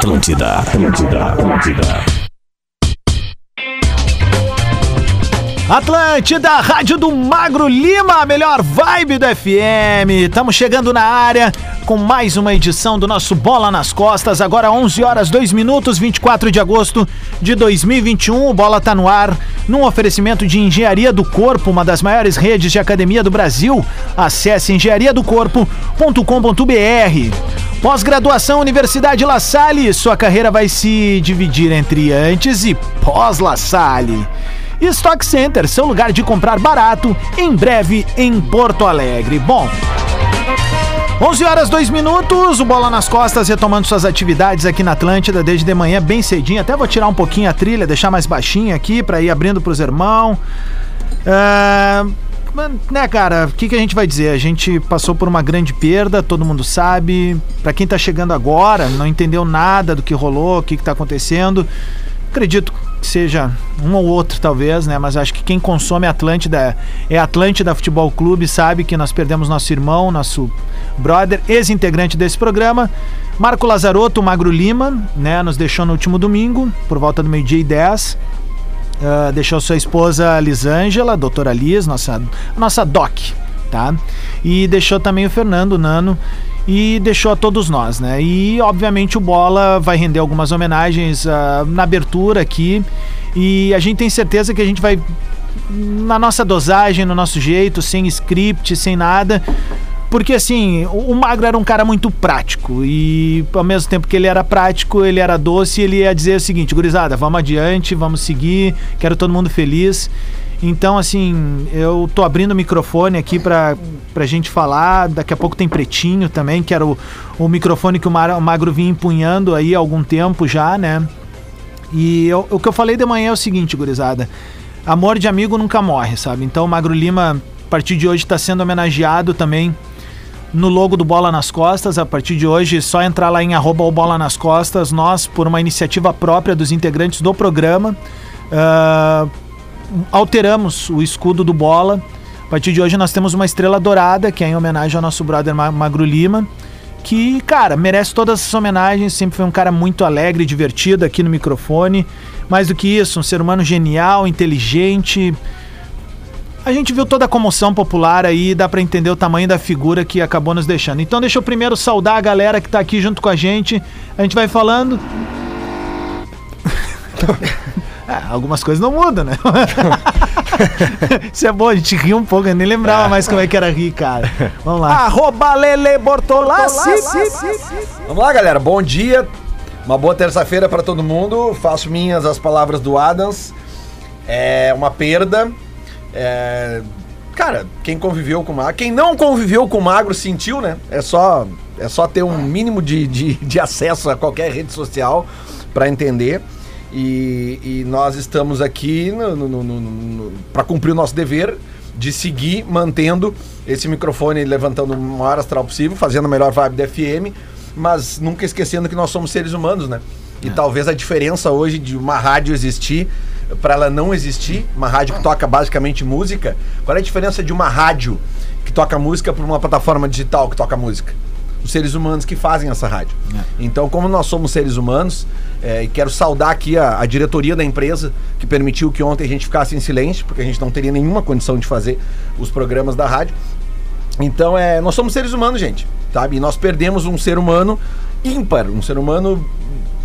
Atlântida, Atlântida, Atlântida. Atlântida, rádio do Magro Lima, a melhor vibe do FM. Estamos chegando na área com mais uma edição do nosso Bola nas Costas. Agora 11 horas 2 minutos, 24 de agosto de 2021. O Bola tá no ar num oferecimento de Engenharia do Corpo, uma das maiores redes de academia do Brasil. Acesse engenhariadocorpo.com.br. Pós-graduação Universidade La Salle. Sua carreira vai se dividir entre antes e pós-La Salle. Stock Center, seu lugar de comprar barato, em breve em Porto Alegre. Bom, 11 horas 2 minutos, o Bola nas Costas retomando suas atividades aqui na Atlântida desde de manhã, bem cedinho. Até vou tirar um pouquinho a trilha, deixar mais baixinha aqui para ir abrindo pros irmãos. É, né, cara, o que, que a gente vai dizer? A gente passou por uma grande perda, todo mundo sabe. Para quem tá chegando agora, não entendeu nada do que rolou, o que, que tá acontecendo. Acredito que seja um ou outro, talvez, né? Mas acho que quem consome Atlântida é Atlântida Futebol Clube, sabe que nós perdemos nosso irmão, nosso brother, ex-integrante desse programa. Marco Lazarotto, Magro Lima, né? Nos deixou no último domingo, por volta do meio-dia e 10. Uh, deixou sua esposa Lisângela, doutora Liz, nossa, nossa doc, tá? E deixou também o Fernando Nano e deixou a todos nós, né? E obviamente o Bola vai render algumas homenagens uh, na abertura aqui e a gente tem certeza que a gente vai na nossa dosagem, no nosso jeito, sem script, sem nada. Porque assim, o Magro era um cara muito prático e ao mesmo tempo que ele era prático, ele era doce, ele ia dizer o seguinte, gurizada, vamos adiante, vamos seguir, quero todo mundo feliz. Então, assim, eu tô abrindo o microfone aqui pra, pra gente falar. Daqui a pouco tem Pretinho também, que era o, o microfone que o, Magro vinha empunhando aí há algum tempo já, né? E eu, o que eu falei de manhã é o seguinte, gurizada. Amor de amigo nunca morre, sabe? Então o Magro Lima, a partir de hoje, está sendo homenageado também no logo do Bola nas Costas. A partir de hoje, é só entrar lá em arroba o Bola nas Costas. Nós, por uma iniciativa própria dos integrantes do programa, uh, alteramos o escudo do Bola. A partir de hoje nós temos uma estrela dourada, que é em homenagem ao nosso brother Magro Lima, que, cara, merece todas essas homenagens, sempre foi um cara muito alegre, divertido aqui no microfone. Mais do que isso, um ser humano genial, inteligente. A gente viu toda a comoção popular aí, dá para entender o tamanho da figura que acabou nos deixando. Então deixa eu primeiro saudar a galera que tá aqui junto com a gente. A gente vai falando. É, algumas coisas não mudam, né? Isso é bom, a gente ri um pouco, eu nem lembrava mais como é que era rir, cara. Vamos lá. Arroba Lele Bortolassi. Vamos lá, galera. Bom dia. Uma boa terça-feira para todo mundo. Faço minhas as palavras do Adams. É uma perda. É... Cara, quem conviveu com magro, quem não conviveu com o magro sentiu, né? É só, é só ter um mínimo de, de, de acesso a qualquer rede social para entender. E, e nós estamos aqui para cumprir o nosso dever de seguir mantendo esse microfone levantando o maior astral possível, fazendo a melhor vibe da FM, mas nunca esquecendo que nós somos seres humanos, né? E é. talvez a diferença hoje de uma rádio existir para ela não existir, uma rádio que toca basicamente música, qual é a diferença de uma rádio que toca música para uma plataforma digital que toca música? os seres humanos que fazem essa rádio. É. Então, como nós somos seres humanos, é, e quero saudar aqui a, a, diretoria da empresa que permitiu que ontem a gente ficasse em silêncio, porque a gente não teria nenhuma condição de fazer os programas da rádio. Então, é, nós somos seres humanos, gente, sabe? E nós perdemos um ser humano ímpar, um ser humano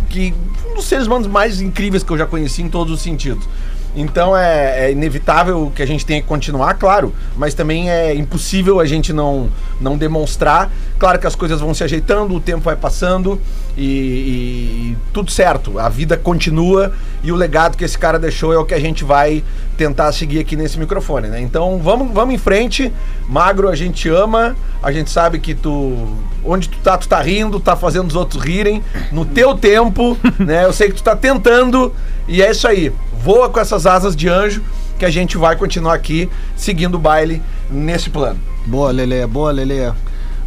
que dos seres humanos mais incríveis que eu já conheci em todos os sentidos. Então é, é, inevitável que a gente tenha que continuar, claro, mas também é impossível a gente não, não demonstrar. Claro que as coisas vão se ajeitando, o tempo vai passando e, e, tudo certo. A vida continua e o legado que esse cara deixou é o que a gente vai tentar seguir aqui nesse microfone, né? Então vamos, vamos em frente. Magro, a gente ama, a gente sabe que tu. Onde tu tá, tu tá rindo, tá fazendo os outros rirem, no teu tempo, né? Eu sei que tu tá tentando, e é isso aí voa com essas asas de anjo que a gente vai continuar aqui seguindo o baile nesse plano. Boa, Lele, boa, Lele.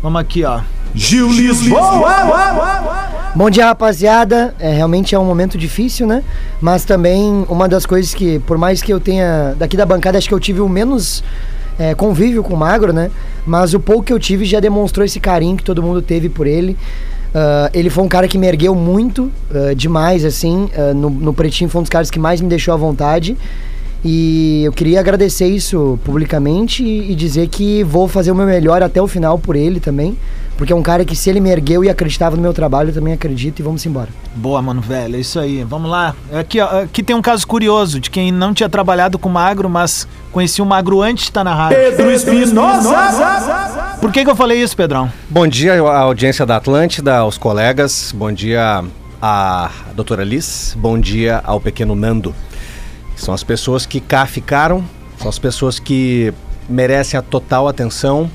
Vamos aqui, ó. Gil Lisboa! Bom dia, rapaziada. É, realmente é um momento difícil, né? Mas também uma das coisas que, por mais que eu tenha. Daqui da bancada, acho que eu tive o menos é, convívio com o Magro, né? Mas o pouco que eu tive já demonstrou esse carinho que todo mundo teve por ele. Uh, ele foi um cara que me ergueu muito, uh, demais, assim. Uh, no, no Pretinho foi um dos caras que mais me deixou à vontade. E eu queria agradecer isso publicamente e, e dizer que vou fazer o meu melhor até o final por ele também. Porque é um cara que, se ele me ergueu e acreditava no meu trabalho, eu também acredito e vamos embora. Boa, mano, velho, é isso aí. Vamos lá. Aqui, ó, aqui tem um caso curioso de quem não tinha trabalhado com magro, mas conhecia o magro antes de estar na rádio. Pedro Espinosa! Por que, que eu falei isso, Pedrão? Bom dia à audiência da Atlântida, aos colegas. Bom dia à doutora Liz. Bom dia ao pequeno Nando. São as pessoas que cá ficaram, são as pessoas que merecem a total atenção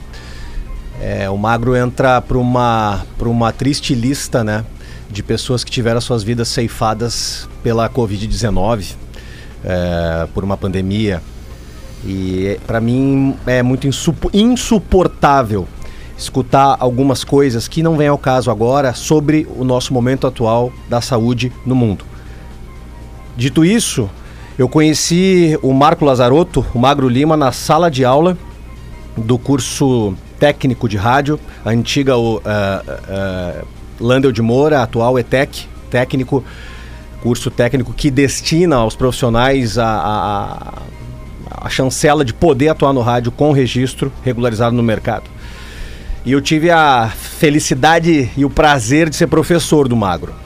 é, o Magro entra para uma, uma triste lista né, de pessoas que tiveram suas vidas ceifadas pela Covid-19, é, por uma pandemia. E para mim é muito insuportável escutar algumas coisas que não vêm ao caso agora sobre o nosso momento atual da saúde no mundo. Dito isso, eu conheci o Marco Lazarotto, o Magro Lima, na sala de aula do curso técnico de rádio, a antiga o, uh, uh, Landel de Moura, atual ETEC, técnico, curso técnico que destina aos profissionais a, a, a chancela de poder atuar no rádio com registro regularizado no mercado. E eu tive a felicidade e o prazer de ser professor do Magro.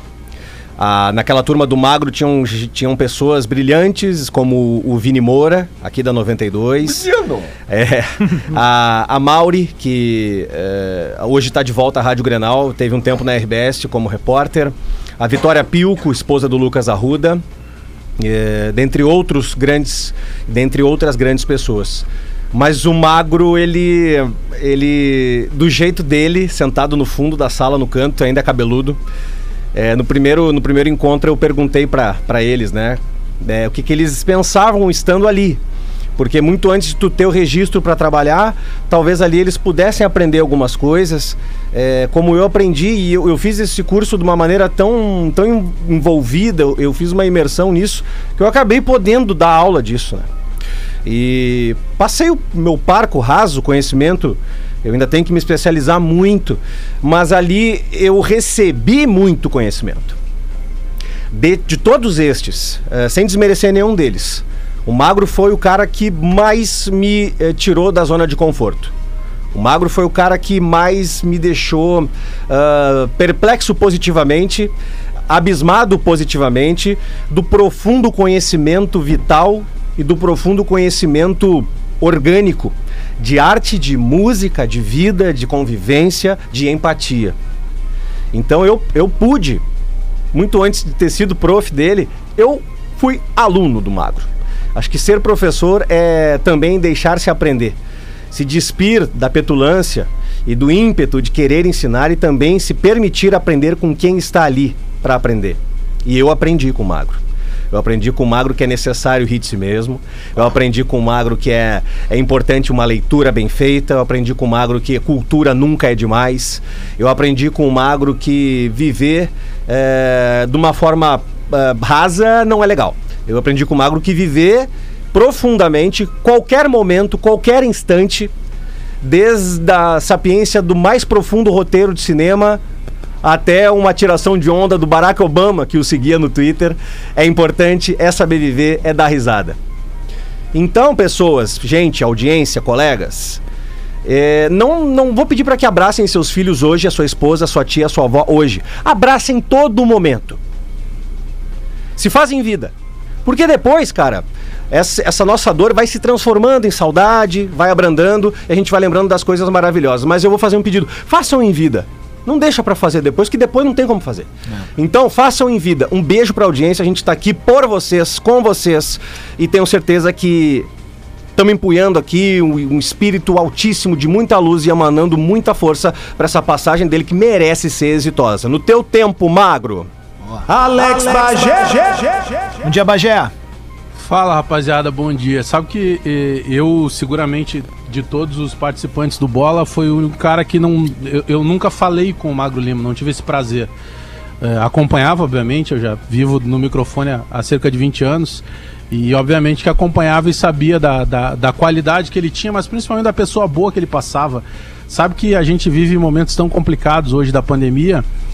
Ah, naquela turma do Magro tinham, tinham pessoas brilhantes, como o Vini Moura, aqui da 92. Brilhando. É, a, a Mauri, que é, hoje está de volta à Rádio Grenal, teve um tempo na RBS como repórter. A Vitória Pilco, esposa do Lucas Arruda. É, dentre outros grandes, dentre outras grandes pessoas. Mas o magro, ele, ele, do jeito dele, sentado no fundo da sala, no canto, ainda é cabeludo, é, no, primeiro, no primeiro encontro eu perguntei para eles, né? É, o que, que eles pensavam estando ali. Porque muito antes de tu ter o registro para trabalhar, talvez ali eles pudessem aprender algumas coisas, é, como eu aprendi, e eu, eu, fiz esse curso de uma maneira tão, tão envolvida, eu, eu, fiz uma imersão nisso, que eu acabei podendo dar aula disso. Né? E passei o meu parco raso conhecimento eu ainda tenho que me especializar muito, mas ali eu recebi muito conhecimento. De, de todos estes, uh, sem desmerecer nenhum deles, o Magro foi o cara que mais me uh, tirou da zona de conforto. O Magro foi o cara que mais me deixou uh, perplexo positivamente, abismado positivamente, do profundo conhecimento vital e do profundo conhecimento orgânico de arte, de música, de vida, de convivência, de empatia. Então eu, eu pude, muito antes de ter sido prof dele, eu fui aluno do Magro. Acho que ser professor é também deixar-se aprender, se despir da petulância e do ímpeto de querer ensinar e também se permitir aprender com quem está ali para aprender. E eu aprendi com o Magro. Eu aprendi com o Magro que é necessário rir de si mesmo. Eu aprendi com o Magro que é, é importante uma leitura bem feita. Eu aprendi com o Magro que cultura nunca é demais. Eu aprendi com o Magro que viver é, de uma forma é, rasa não é legal. Eu aprendi com o Magro que viver profundamente, qualquer momento, qualquer instante, desde a sapiência do mais profundo roteiro de cinema até uma tiração de onda do Barack Obama, que o seguia no Twitter. É importante, é saber viver, é dar risada. Então, pessoas, gente, audiência, colegas, é, não, não vou pedir para que abracem seus filhos hoje, a sua esposa, a sua tia, a sua avó hoje. Abracem todo momento. Se fazem vida. Porque depois, cara, essa, essa, nossa dor vai se transformando em saudade, vai abrandando e a gente vai lembrando das coisas maravilhosas. Mas eu vou fazer um pedido: façam em vida. Não deixa para fazer depois, que depois não tem como fazer. É. Então, façam em vida. Um beijo pra audiência. A gente tá aqui por vocês, com vocês. E tenho certeza que estamos empunhando aqui um, um, espírito altíssimo de muita luz e emanando muita força para essa passagem dele que merece ser exitosa. No teu tempo, magro. Alex, Alex Bagé. Bom dia, Bagé. Fala rapaziada, bom dia. Sabe que eu, seguramente, de todos os participantes do Bola, foi o cara que não. Eu, eu nunca falei com o Magro Lima, não tive esse prazer. Eh, acompanhava, obviamente, eu já vivo no microfone há, há, cerca de 20 anos. E obviamente que acompanhava e sabia da, da, da qualidade que ele tinha, mas principalmente da pessoa boa que ele passava. Sabe que a gente vive momentos tão complicados hoje da pandemia é, é,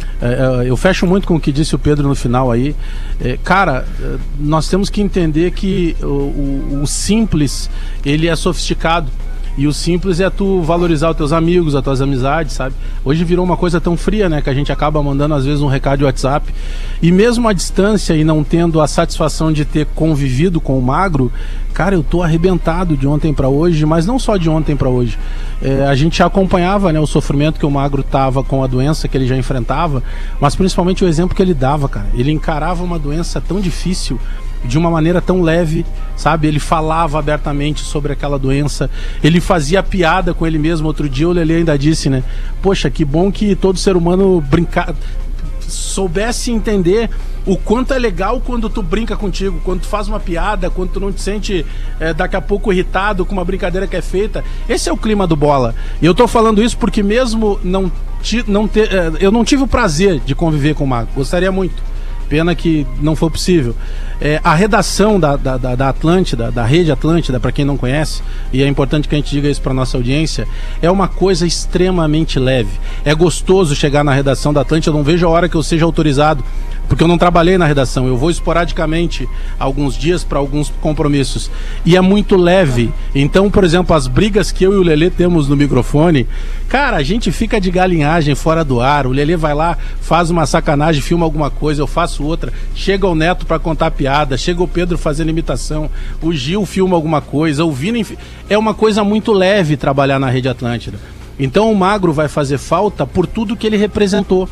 eu fecho muito com o que disse o Pedro no final aí. É, cara, é, nós temos que entender que o, o, o simples ele é sofisticado. E o simples é tu valorizar os teus amigos, as tuas amizades, sabe? Hoje virou uma coisa tão fria, né? Que a gente acaba mandando às vezes um recado de WhatsApp. E mesmo à distância e não tendo a satisfação de ter convivido com o magro, cara, eu tô arrebentado de ontem para hoje, mas não só de ontem para hoje. É, a gente acompanhava né, o sofrimento que o magro tava com a doença que ele já enfrentava, mas principalmente o exemplo que ele dava, cara. Ele encarava uma doença tão difícil de uma maneira tão leve, sabe? Ele falava abertamente sobre aquela doença, ele fazia piada com ele mesmo. Outro dia o Lele ainda disse, né? Poxa, que bom que todo ser humano brincar soubesse entender o quanto é legal quando tu brinca contigo, quando tu faz uma piada, quando tu não te sente é, daqui a pouco irritado com uma brincadeira que é feita. Esse é o clima do bola. E eu tô falando isso porque mesmo não, não ter, é, eu não tive o prazer de conviver com o Mago. Gostaria muito. Pena que não foi possível. É, a redação da, da, da Atlântida, da rede Atlântida, para quem não conhece, e é importante que a gente diga isso para nossa audiência, é uma coisa extremamente leve. É gostoso chegar na redação da Atlântida, eu não vejo a hora que eu seja autorizado porque eu não trabalhei na redação, eu vou esporadicamente alguns dias para alguns compromissos. E é muito leve. Então, por exemplo, as brigas que eu e o Lelê temos no microfone, cara, a gente fica de galinhagem fora do ar. O Lelê vai lá, faz uma sacanagem, filma alguma coisa, eu faço outra. Chega o Neto para contar piada, chega o Pedro fazendo imitação, o Gil filma alguma coisa, o Vini. É uma coisa muito leve trabalhar na Rede Atlântida. Então o Magro vai fazer falta por tudo que ele representou.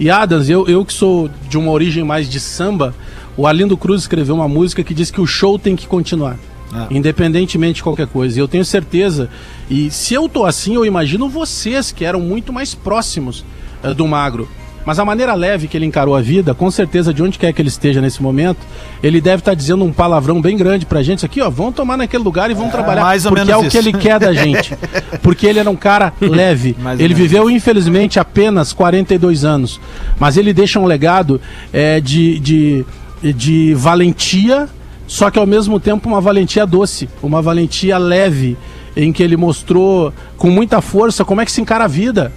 E Adams, eu, eu que sou de uma origem mais de samba, o Arlindo Cruz escreveu uma música que diz que o show tem que continuar. Ah. Independentemente de qualquer coisa. E eu tenho certeza. E se eu tô assim, eu imagino vocês que eram muito mais próximos uh, do magro. Mas a maneira leve que ele encarou a vida, com certeza, de onde quer que ele esteja nesse momento, ele deve estar tá dizendo um palavrão bem grande pra gente aqui, ó, vamos tomar naquele lugar e vamos é, trabalhar. Mais ou porque é o isso. que ele quer da gente. Porque ele era um cara leve. ele viveu, infelizmente, apenas 42 anos. Mas ele deixa um legado é, de, de, de valentia, só que ao mesmo tempo uma valentia doce, uma valentia leve, em que ele mostrou com muita força como é que se encara a vida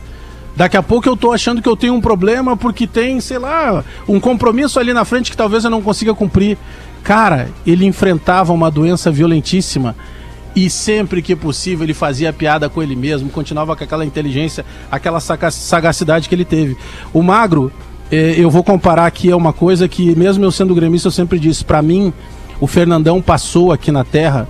Daqui a pouco eu tô achando que eu tenho um problema porque tem, sei lá, um compromisso ali na frente que talvez eu não consiga cumprir. Cara, ele enfrentava uma doença violentíssima e sempre que possível ele fazia piada com ele mesmo, continuava com aquela inteligência, aquela sagacidade que ele teve. O Magro, eh, eu vou comparar aqui é uma coisa que, mesmo eu sendo gremista, eu sempre disse: para mim, o Fernandão passou aqui na Terra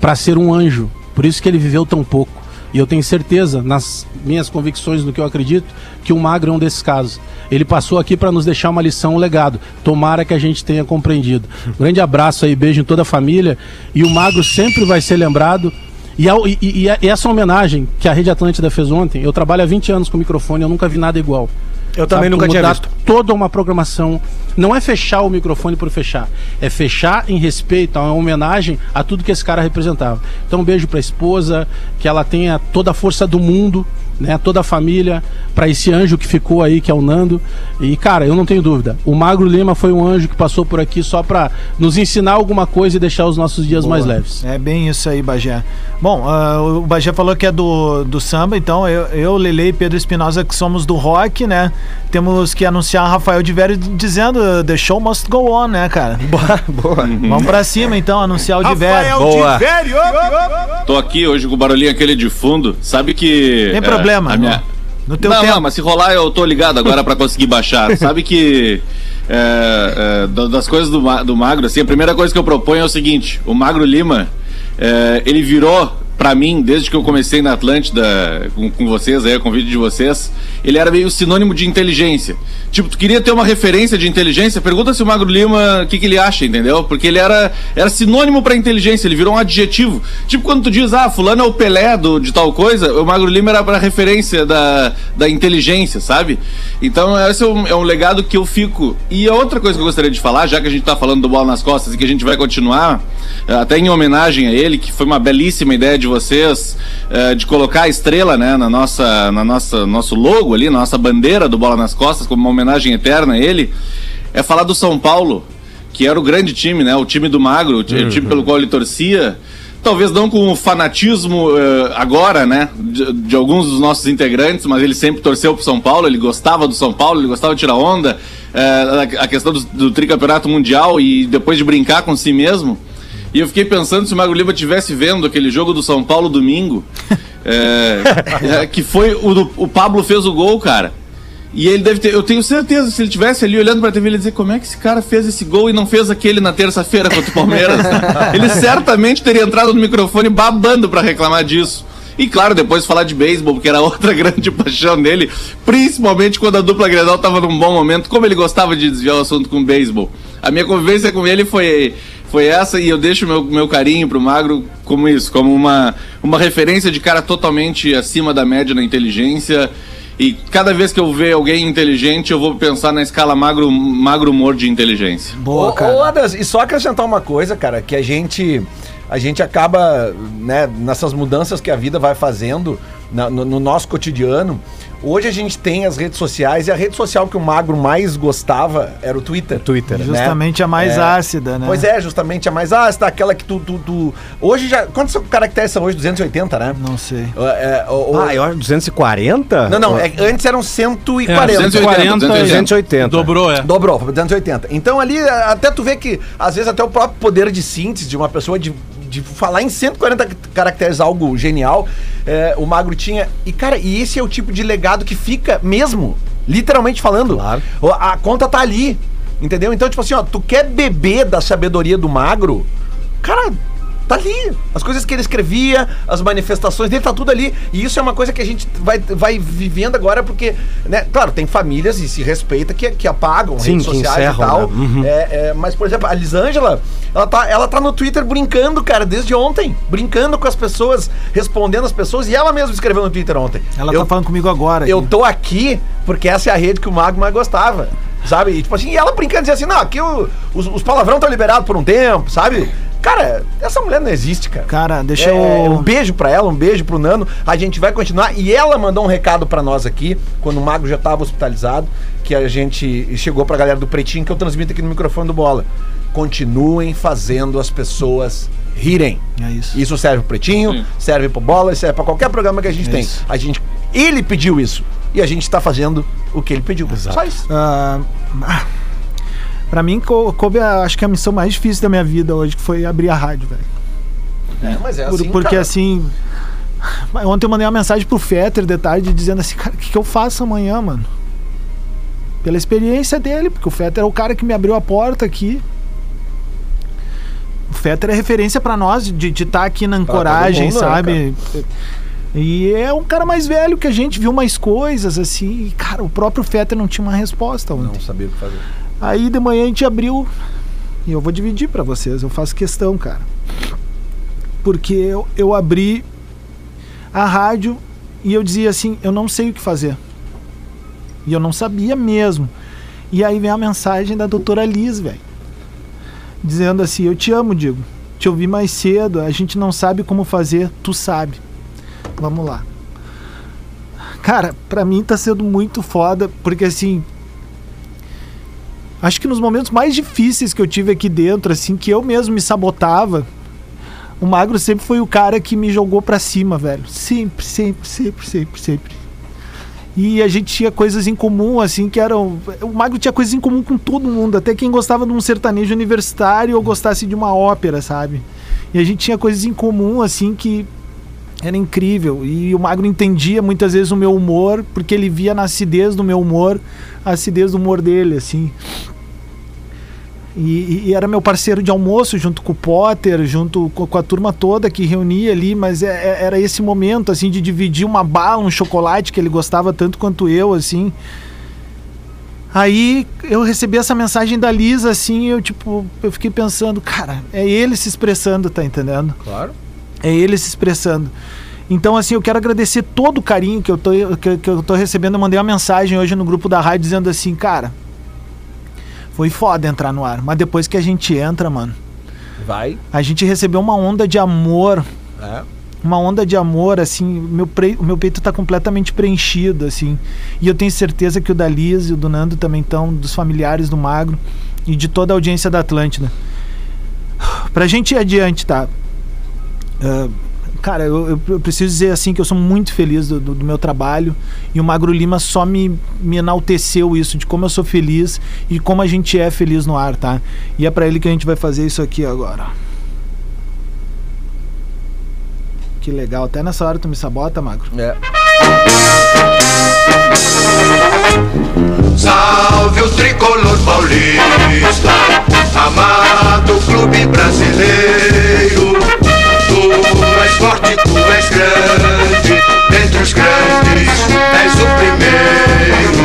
para ser um anjo, por isso que ele viveu tão pouco. E eu tenho certeza, nas minhas convicções, no que eu acredito, que o Magro é um desses casos. Ele passou aqui para nos deixar uma lição, um legado. Tomara que a gente tenha compreendido. Um grande abraço aí, beijo em toda a família. E o Magro sempre vai ser lembrado. E, e, e, essa homenagem que a Rede Atlântida fez ontem, eu trabalho há 20 anos com microfone, eu nunca vi nada igual. Eu também nunca tinha visto. Toda uma programação. Não é fechar o microfone por fechar. É fechar em respeito, a uma homenagem a tudo que esse cara representava. Então, um beijo pra esposa, que ela tenha toda a força do mundo né, toda a família, para esse anjo que ficou aí, que é o Nando. E, cara, eu não tenho dúvida. O Magro Lima foi um anjo que passou por aqui só para nos ensinar alguma coisa e deixar os nossos dias Boa. mais leves. É bem isso aí, Bagé. Bom, uh, o Bagé falou que é do, do samba, então eu, eu Lele e Pedro Espinosa, que somos do rock, né? Temos que anunciar Rafael de Vério dizendo The show must go on, né, cara? Boa, boa. Vamos pra cima, então, anunciar o de Vério. Boa. De Vério. Tô aqui hoje com o barulhinho aquele de fundo. Sabe que. Tem é, problema problema. Minha... No teu não, tempo. não, mas se rolar eu tô ligado agora para conseguir baixar. Sabe que é, é, das coisas do, do Magro, assim, a primeira coisa que eu proponho é o seguinte: o Magro Lima, é, ele virou para mim, desde que eu comecei na Atlântida com, com vocês, aí, o vídeo de vocês, ele era meio sinônimo de inteligência. Tipo, tu queria ter uma referência de inteligência, pergunta se o Magro Lima, o que, que ele acha, entendeu? Porque ele era, era sinônimo para inteligência, ele virou um adjetivo. Tipo, quando tu diz, ah, fulano é o Pelé do, de tal coisa, o Magro Lima era pra referência da, da inteligência, sabe? Então, esse é um, é um legado que eu fico. E a outra coisa que eu gostaria de falar, já que a gente tá falando do Bola nas Costas e que a gente vai continuar, até em homenagem a ele, que foi uma belíssima ideia de vocês uh, de colocar a estrela né, na nossa, na nossa nosso logo ali, na nossa bandeira do Bola nas Costas, como uma homenagem eterna a ele, é falar do São Paulo, que era o grande time, né? O time do Magro, o time pelo qual ele torcia. talvez não com o fanatismo eh, agora, né, de, de alguns dos nossos integrantes, mas ele sempre torceu pro São Paulo, ele gostava do São Paulo, ele gostava de tirar onda, eh, a a questão do, do tricampeonato mundial e depois de brincar com si mesmo. E eu fiquei pensando se o Magro Lima estivesse vendo aquele jogo do São Paulo domingo, eh, eh, que foi o o Pablo fez o gol, cara. E ele deve ter, eu tenho certeza, se ele tivesse ali olhando pra TV, ele ia dizer como é que esse cara fez esse gol e não fez aquele na terça-feira contra o Palmeiras. ele certamente teria entrado no microfone babando pra reclamar disso. E claro, depois falar de beisebol, porque era outra grande paixão dele, principalmente quando a dupla Grenal tava num bom momento, como ele gostava de desviar o assunto com beisebol. A minha convivência com ele foi foi essa e eu deixo meu, meu carinho pro Magro como isso, como uma, uma referência de cara totalmente acima da média na inteligência. E cada vez que eu ver alguém inteligente, eu vou pensar na escala magro, magro humor de inteligência. Boa, cara. ô, Adas, e só acrescentar uma coisa, cara, que a gente a gente acaba, né, nessas mudanças que a vida vai fazendo na- no, no nosso cotidiano. Hoje a gente tem as redes sociais e a rede social que o magro mais gostava era o Twitter. Twitter, né? Justamente a mais É. ácida, né? Pois é, justamente a mais ácida, aquela que tu. tu, tu- Hoje já. Quantos caracteres são hoje? 280, né? Não sei. É, é, o- o- Ah, eu acho 240? Não, não, é- antes eram 140. É, 280, 280. Dobrou, é. Dobrou, foi pra 280. Então ali, até tu vê que, às vezes, até o próprio poder de síntese de uma pessoa de, de falar em 140 caracteres algo genial, é, o Magro tinha. E, cara, e esse é o tipo de legado que fica mesmo, literalmente falando. Claro. O- A conta tá ali, entendeu? Então, tipo assim, ó, tu quer beber da sabedoria do Magro, cara... Tá ali. As coisas que ele escrevia, as manifestações dele, tá tudo ali. E isso é uma coisa que a gente vai, vai vivendo agora, porque, né, claro, tem famílias e se respeita que, que apagam Sim, redes que sociais encerram, e tal. né? Uhum. É, é, mas, por exemplo, a Lisângela, ela tá, ela tá no Twitter brincando, cara, desde ontem. Brincando com as pessoas, respondendo as pessoas. E ela mesma escreveu no Twitter ontem. Ela eu, tá falando comigo agora. eu aqui. tô aqui porque essa é a rede que o Mago mais gostava. Sabe? E, tipo assim, e ela brincando, dizia assim, não, aqui o- os, os palavrão estão liberados por um tempo, sabe? Cara, essa mulher não existe, cara. Cara, deixa É, eu. Um beijo pra ela, um beijo pro Nano. A gente vai continuar. E ela mandou um recado pra nós aqui, quando o Mago já tava hospitalizado, que a gente chegou pra galera do Pretinho, que eu transmito aqui no microfone do Bola. Continuem fazendo as pessoas rirem. É isso. Isso serve pro Pretinho, Sim. serve pro Bola, serve pra qualquer programa que a gente É tem. isso. A gente, ele pediu isso. E a gente tá fazendo o que ele pediu. Só isso. Ah, ah, pra mim, co- coube, a- acho que a missão mais difícil da minha vida hoje, que foi abrir a rádio, velho. É, mas é assim, porque cara. assim. Ontem eu mandei uma mensagem pro Fetter de tarde dizendo assim, cara, o que, que eu faço amanhã, mano? Pela experiência dele, porque o Fetter é o cara que me abriu a porta aqui. O Fetter é referência pra nós de estar aqui na ancoragem, mundo, né, sabe? E é um cara mais velho que a gente viu mais coisas, assim. E, cara, o próprio Fetter não tinha uma resposta ontem. Não sabia o que fazer. Aí de manhã a gente abriu e eu vou dividir pra vocês, eu faço questão, cara. Porque eu, eu abri a rádio e eu dizia assim, eu não sei o que fazer. E eu não sabia mesmo. E aí vem a mensagem da doutora Liz, velho. Dizendo assim, eu te amo, Digo. Te ouvi mais cedo, a gente não sabe como fazer, tu sabe. Vamos lá. Cara, pra mim tá sendo muito foda, porque assim, Acho que nos momentos mais difíceis que eu tive aqui dentro, assim, que eu mesmo me sabotava, o Magro sempre foi o cara que me jogou pra cima, velho. Sempre, sempre, sempre, sempre, sempre. E a gente tinha coisas em comum, assim, que eram. O Magro tinha coisas em comum com todo mundo, até quem gostava de um sertanejo universitário ou gostasse de uma ópera, sabe? E a gente tinha coisas em comum, assim, que era incrível. E o Magro entendia muitas vezes o meu humor, porque ele via na acidez do meu humor, a acidez do humor dele, assim. E, e- era meu parceiro de almoço junto com o Potter, junto co- com, a turma toda que reunia ali, mas é- é- era esse momento assim de dividir uma bala, um chocolate que ele gostava tanto quanto eu, assim. Aí eu recebi essa mensagem da Lisa, assim, eu tipo, eu fiquei pensando, cara, é ele se expressando, tá entendendo? Claro. É ele se expressando. Então, assim, eu quero agradecer todo o carinho que eu tô, que, que eu tô recebendo. Eu mandei uma mensagem hoje no grupo da rádio dizendo assim, cara, foi foda entrar no ar. Mas depois que a gente entra, mano, Vai. a gente recebeu uma onda de amor. É. Uma onda de amor, assim, meu pre- o meu peito tá completamente preenchido, assim. E eu tenho certeza que o da Liz e o do Nando também estão, dos familiares do Magro e de toda a audiência da Atlântida. Pra gente ir adiante, tá? Ah, cara, eu, eu- preciso dizer assim que eu sou muito feliz do, do- do meu trabalho e o Magro Lima só me, me enalteceu isso, de como eu sou feliz e como a gente é feliz no ar, tá? E é pra ele que a gente vai fazer isso aqui agora. Que legal, até nessa hora tu me sabota, Magro. É. Salve o tricolor paulista, amado clube brasileiro. Forte, tu és grande, dentre os grandes és o primeiro.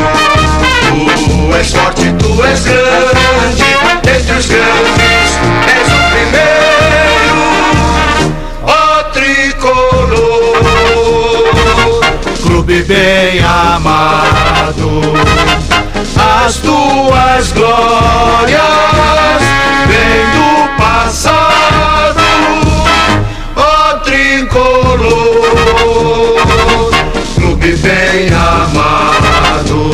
Tu és forte, tu és grande, dentre os grandes és o primeiro. Ó tricolor, clube bem amado as tuas glórias vêm do passado, tricolor, clube bem amado.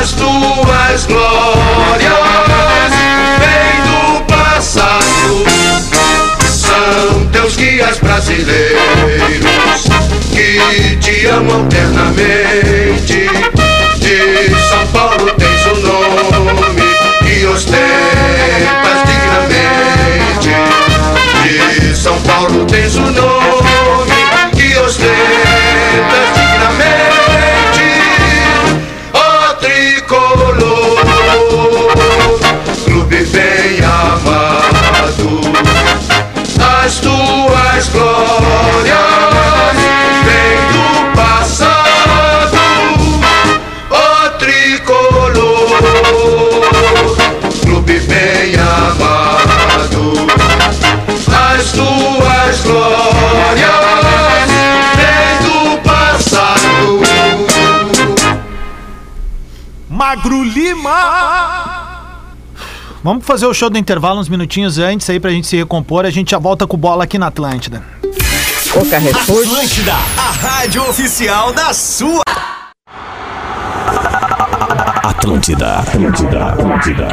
As tuas glórias vêm do passado, são teus guias brasileiros que te amam eternamente. De São Paulo the Magro Lima! Vamos fazer o show do intervalo uns minutinhos antes aí pra gente se recompor. A gente já volta com bola aqui na Atlântida. O Carrefour. Atlântida, a rádio oficial da sua. Atlântida, Atlântida, Atlântida.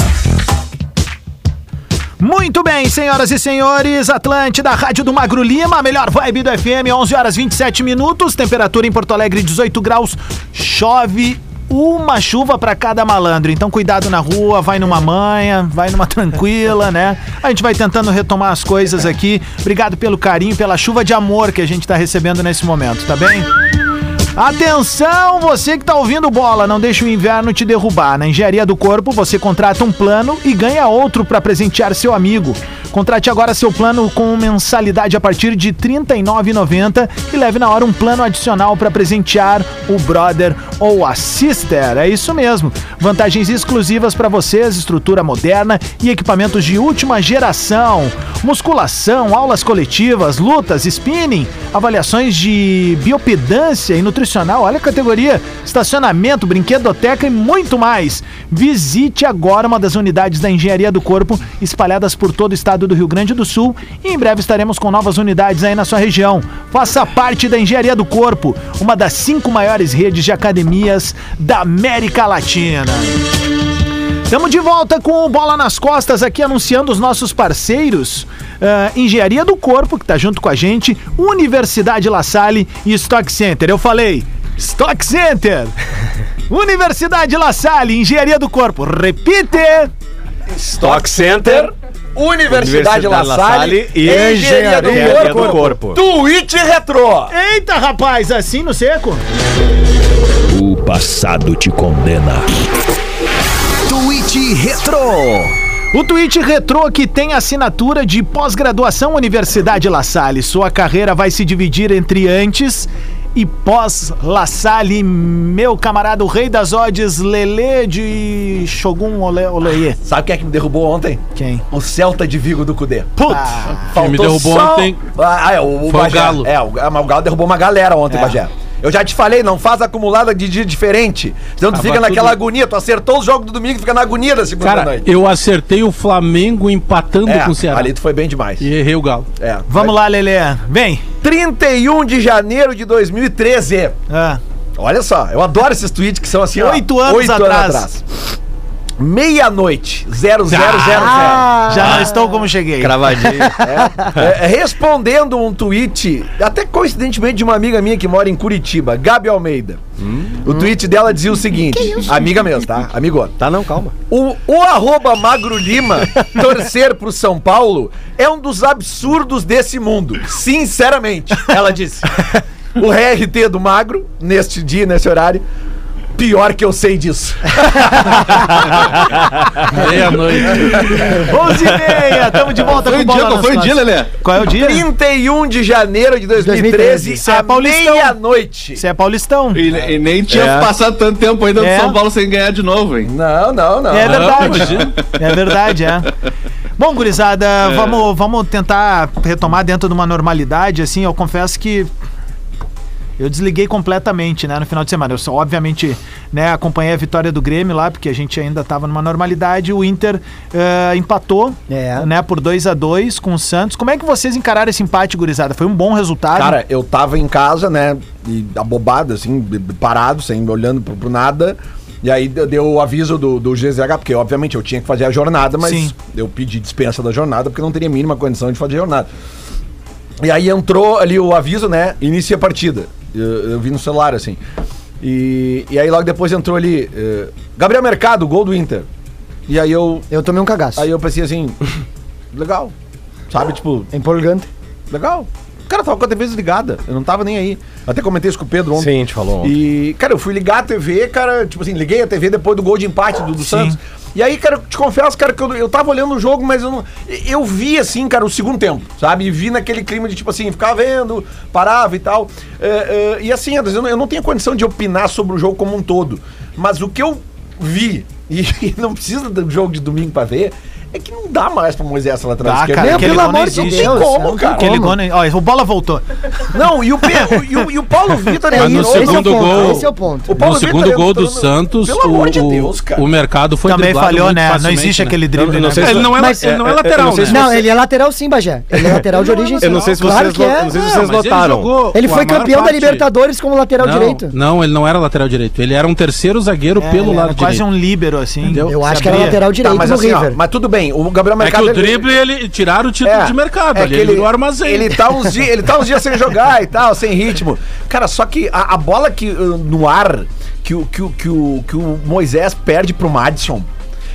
Muito bem, senhoras e senhores, Atlântida, Rádio do Magro Lima, a melhor vibe do FM, 11 horas 27 minutos, temperatura em Porto Alegre 18 graus, chove uma chuva pra cada malandro. Então cuidado na rua, vai numa manha, vai numa tranquila, né? A gente vai tentando retomar as coisas aqui. Obrigado pelo carinho, pela chuva de amor que a gente tá recebendo nesse momento, tá bem? Atenção, você que tá ouvindo bola, não deixa o inverno te derrubar. Na Engenharia do Corpo, você contrata um plano e ganha outro para presentear seu amigo. Contrate agora seu plano com mensalidade a partir de R$ 39,90 e leve na hora um plano adicional para presentear o brother ou a sister. É isso mesmo. Vantagens exclusivas para vocês, estrutura moderna e equipamentos de última geração. Musculação, aulas coletivas, lutas, spinning, avaliações de biopedância e nutricional. Olha a categoria: estacionamento, brinquedoteca e muito mais. Visite agora uma das unidades da Engenharia do Corpo espalhadas por todo o estado do Rio Grande do Sul e em breve estaremos com novas unidades aí na sua região. Faça parte da Engenharia do Corpo, uma das cinco maiores redes de academias da América Latina. Estamos de volta com o Bola nas Costas aqui anunciando os nossos parceiros. ah, Engenharia do Corpo, que tá junto com a gente, Universidade La Salle e Stock Center. Eu falei, Stock Center! Universidade La Salle, Engenharia do Corpo. Repite! Stock Center, Universidade, La Salle e Engenharia do Corpo. Twitch Retro. Eita, rapaz, assim no seco? O passado te condena. Twitch Retro. O Twitch Retro que tem assinatura de pós-graduação Universidade La Salle. Sua carreira vai se dividir entre antes e pós La Salle. Meu camarada, o rei das odds, Lele de Shogun Ole, Oleie. Sabe quem é que me derrubou ontem? Quem? O Celta de Vigo do Cudê. Putz! Quem me derrubou só- ontem Ah, é, o, o foi o. Galo. É, o, ah, mas o Galo derrubou uma galera ontem, É. Bagé. Eu já te falei, não faz acumulada de dia diferente. Senão tu Tava fica naquela tudo- agonia. Tu acertou os jogos do domingo e fica na agonia da segunda Cara, noite. eu acertei o Flamengo empatando É, com o Ceará. ali tu foi bem demais. E errei o Galo. É. Vamos lá, Lele. Vem. 31 de janeiro de 2013. Ah, Olha só, eu adoro esses tweets que são assim, ó, Oito anos atrás. Meia-noite, 0000. Ah, Já não estou como cheguei. Cravadinho. É, é, respondendo um tweet, até coincidentemente de uma amiga minha que mora em Curitiba, Gabi Almeida. O tweet dela dizia o seguinte: amiga mesmo, tá? Amigona. tá, não, calma. O, o arroba Magro Lima torcer pro São Paulo é um dos absurdos desse mundo. Sinceramente, ela disse. O RT do Magro, neste dia, nesse horário, pior que eu sei disso. Meia-noite. 11 e meia, tamo de volta Foi com o dia, qual foi o dia. Lelê? Qual é o dia? 31 de janeiro de 2013, Isso é à Paulistão. meia-noite. Você é paulistão. E, e nem tinha É. passado tanto tempo ainda É. do São Paulo sem ganhar de novo, hein? Não, não, não. É verdade. É verdade, é. Bom, gurizada, vamos, vamos tentar retomar dentro de uma normalidade, assim, eu confesso que eu desliguei completamente, né, no final de semana. Eu só, obviamente, né, acompanhei a vitória do Grêmio lá, porque a gente ainda estava numa normalidade. O Inter eh, empatou, É. né, por 2 a 2 com o Santos. Como é que vocês encararam esse empate, gurizada? Foi um bom resultado? Cara, eu tava em casa, né? E abobado, assim, parado, sem olhando pro, pro nada. E aí deu, o aviso do, do GZH, porque obviamente eu tinha que fazer a jornada, mas Sim. eu pedi dispensa da jornada porque não teria a mínima condição de fazer a jornada. E aí entrou ali o aviso, né? Inicia a partida. Eu, eu vi no celular, assim. E, e aí logo depois entrou ali. eh, Gabriel Mercado, gol do Inter. E aí eu. Eu tomei um cagaço. Aí eu pensei assim. legal. Sabe, tipo, Empolgante. Legal. Cara, tava com a TV desligada. Eu não tava nem aí. Até comentei isso com o Pedro ontem. Sim, a gente falou ontem. E, cara, eu fui ligar a TV, cara, tipo assim, liguei a TV depois do gol de empate do, do Santos. E aí, cara, eu te confesso, cara, que eu, eu tava olhando o jogo, mas eu não. Eu vi, assim, cara, o segundo tempo, sabe? E vi naquele clima de, tipo assim, ficar vendo, parava e tal. É, é, e assim, Anderson, eu não, eu não tenho condição de opinar sobre o jogo como um todo. Mas o que eu vi, e, e não precisa do jogo de domingo pra ver, é que não dá mais pra Moisés essa lateral Dá, esquerda. cara, pelo amor de. Deus, como, Não tem cara? Aquele como. gol? Ó, o bola voltou. Não, e o, e o, e o Paulo Vitor no isso, esse é o segundo ponto, gol- Esse é o ponto. No Vitor segundo gol do Santos, Pelo amor de o, Deus, cara. o mercado foi Também falhou, muito né? Não existe né? aquele drible, Não- não né? sei se- Ele não é, Mas, ele não é é, lateral, né? Não, ele é lateral sim, Bagé. Ele é lateral de origem sim. Eu não sei se Claro vocês, que é. não sei se Não, vocês mas ele notaram. Ele foi campeão da Libertadores como lateral direito. Não, ele não era lateral direito. Ele era um terceiro zagueiro É, pelo ele lado era quase direito. um líbero, assim. Entendeu? Eu acho que era lateral direito mas no River. mas tudo bem, o Gabriel É que Mercado... o ele- drible, ele tiraram o título É, de mercado. é que ele virou armazém. Ele tá, uns dias, ele tá uns dias sem jogar e tal, sem ritmo. Cara, só que a, a bola que uh, no ar que, o- que, o- que, o, que o Moisés perde pro Madison.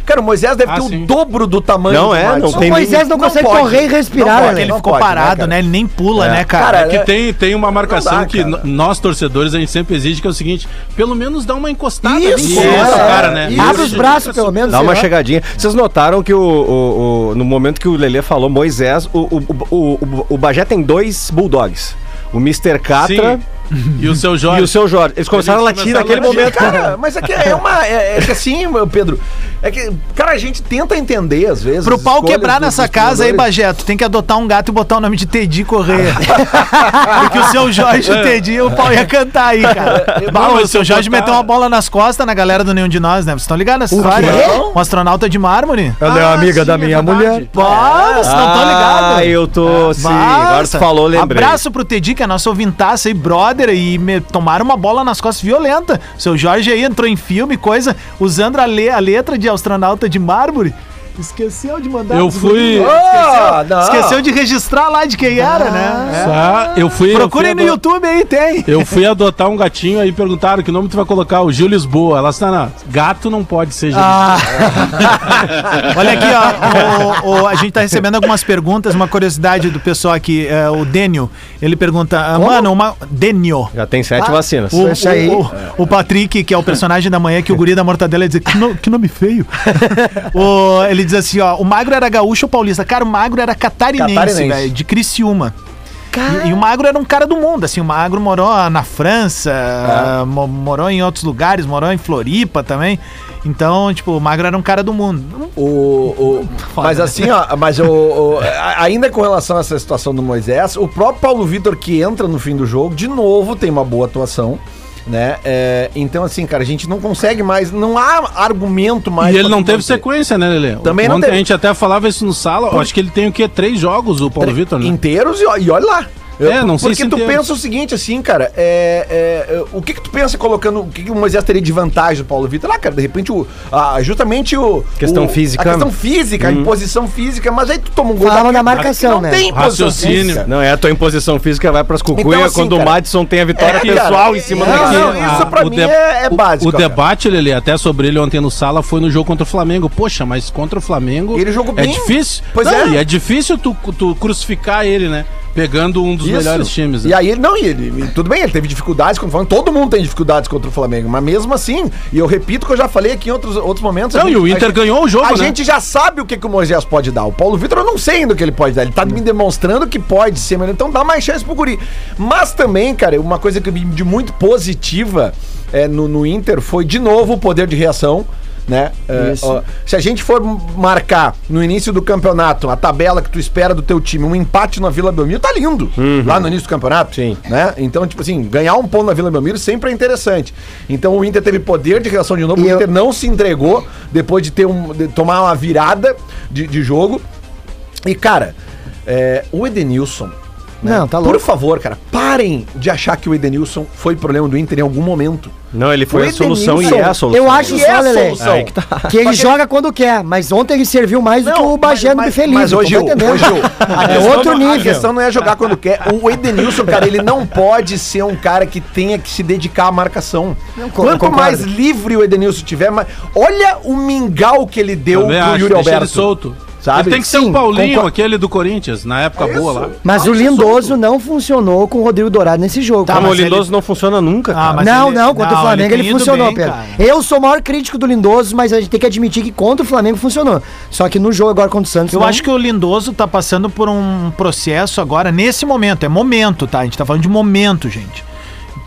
Cara, o Moisés deve Ah, ter sim. o dobro do tamanho Não do é, não tem O Moisés não, consegue pode. correr e respirar, Não né? pode, Ele não ficou pode, né, parado, cara? né? Ele nem pula, É. né, cara? Cara, É que é- tem, tem uma marcação dá, que cara. nós, torcedores, a gente sempre exige, que é o seguinte: pelo menos dá uma encostada Isso, ali no nosso é, cara, né? isso. Abre os braços, pelo menos. Dá uma lá. chegadinha. Vocês notaram que o, o- o- no momento que o Lelê falou Moisés, o, o, o, o, o Bagé tem dois bulldogs. O Mr. Catra Sim. E o seu Jorge. e o seu Jorge. Eles começaram Eles a latir começaram a naquele latir. momento. Cara, mas é que é uma. É, é que assim, meu Pedro. É que, cara, a gente tenta entender às vezes. Pro pau quebrar dos- nessa dos casa aí. Bajeto, tem que adotar um gato e botar o nome de Tedi Correia. Porque o seu Jorge e o Tedi, o pau ia cantar aí, cara. Bah, Não, o seu se Jorge botar- meteu uma bola nas costas na galera do Nenhum de Nós, né? Vocês estão ligados nessa história? quê? Um astronauta de mármore. Ela é Ah, amiga sim, da é minha verdade. mulher. Bah, vocês não estão ligados. Ah, eu tô. Sim, agora tu falou, lembrei. Abraço pro Tedi, que é nosso ouvintaça aí, brother, e me tomaram uma bola nas costas violenta. Seu Jorge aí entrou em filme, coisa, usando a, le- a letra de astronauta de mármore. Esqueceu de mandar. Eu fui-. Ah, não. Esqueceu de registrar lá de quem era, né? Tá, eu fui. Procurem eu no fui YouTube aí, tem. Eu fui adotar um gatinho aí perguntaram que nome tu vai colocar, o Gil Lisboa. Ela está na. Gato não pode ser Gil Ah. Olha aqui, ó. o- o- a gente tá recebendo algumas perguntas, uma curiosidade do pessoal aqui. é, o Dênio, ele pergunta, ah, mano, uma. Dênio. Já tem sete vacinas. O, Isso aí. o, o- Patrick, que é o personagem da manhã, que o guri da mortadela ia dizer, que, no- que nome feio. O- ele diz assim, ó, o magro era gaúcho ou paulista? Cara, o magro era catarinense, Catarinense. velho, de Criciúma. E, e o Magro era um cara do mundo, assim, o Magro morou na França, É. mo- morou em outros lugares, morou em Floripa também. Então, tipo, o Magro era um cara do mundo. O, o- Foda, mas né? assim, ó, mas o, o- ainda com relação a essa situação do Moisés, o próprio Paulo Vitor que entra no fim do jogo, de novo tem uma boa atuação, né? É, então assim, cara, a gente não consegue mais, não há argumento mais. E ele não teve manter. sequência, né, Lelê? Também não Ontem teve. a gente até falava isso no sala. eu Acho que ele tem o quê? Três jogos, o Paulo Vitor, né? inteiros e, e olha lá. Eu- É, não sei Porque se tu entendo. pensa o seguinte, assim, cara, é, é, é, o que que tu pensa colocando, o que que o Moisés teria de vantagem do Paulo Vitor? Ah, cara, de repente, o, a- justamente o... Questão o- física. A questão física, a imposição física, mas aí tu toma um gol daquele da marcação, não né? tem imposição Raciocínio. física. Não, é a tua imposição física vai pras cucunhas Então, assim, quando o cara, Madison tem a vitória é, pessoal cara, em cima não, do não, time. isso Ah, pra o mim de- é, é o- básico. O, cara. debate, Lele, até sobre ele ontem no sala foi no jogo contra o Flamengo. Poxa, mas contra o Flamengo. Ele jogou É bem. difícil. Pois Não, é. E é difícil tu, tu crucificar ele, né? Pegando um dos Isso. melhores times. né? E aí, ele- não, e ele, tudo bem, ele teve dificuldades contra o Flamengo. Todo mundo tem dificuldades contra o Flamengo, mas mesmo assim, e eu repito que eu já falei aqui em outros, outros momentos. Não, e o Inter a ganhou o jogo, A né? gente já sabe o que, que o Moisés pode dar. O Paulo Vitor, eu não sei ainda o que ele pode dar. Ele tá me demonstrando que pode ser, mas então dá mais chance pro Guri. Mas também, cara, uma coisa que eu vi de muito positiva é, no, no Inter foi, de novo, o poder de reação. Né? Isso. ó, se a gente for marcar no início do campeonato a tabela que tu espera do teu time, um empate na Vila Belmiro, tá lindo. Lá no início do campeonato. Sim. Né? Então, tipo assim, ganhar um ponto na Vila Belmiro sempre é interessante. Então o Inter teve poder de reação de novo, E o eu- Inter não se entregou depois de ter um, de tomar uma virada de, de jogo. E, cara, é, o Edenilson. né? Não, tá Por louco. favor, cara, parem de achar que o Edenilson foi problema do Inter em algum momento. Não, ele foi O a solução e é a solução. Eu acho só, é a Lelê, solução. Aí que tá. que ele joga quando quer, mas ontem ele serviu mais do que o Bagé no Buffet mas hoje, hoje a É outro não- A nível. questão não é jogar quando quer. O Edenilson, cara, ele não pode ser um cara que tenha que se dedicar à marcação. co- Quanto concordo. mais livre o Edenilson tiver, mais... olha o mingau que ele deu Também pro acho, Yuri deixa ele Alberto. solto. Sabe? Ele tem que ser Sim, o Paulinho, concordo. aquele do Corinthians, na época boa lá. Mas o Lindoso não funcionou com o Rodrigo Dourado nesse jogo. Tá, o mas ele- Lindoso não funciona nunca. Ah, mas não, ele- não, contra não, o Flamengo ele ele, funcionou, bem, Pedro. cara. Eu sou o maior crítico do Lindoso, mas a gente tem que admitir que contra o Flamengo funcionou. Só que no jogo agora contra o Santos. Eu não. acho que o Lindoso tá passando por um processo agora, nesse momento. É momento, tá? A gente tá falando de momento, gente.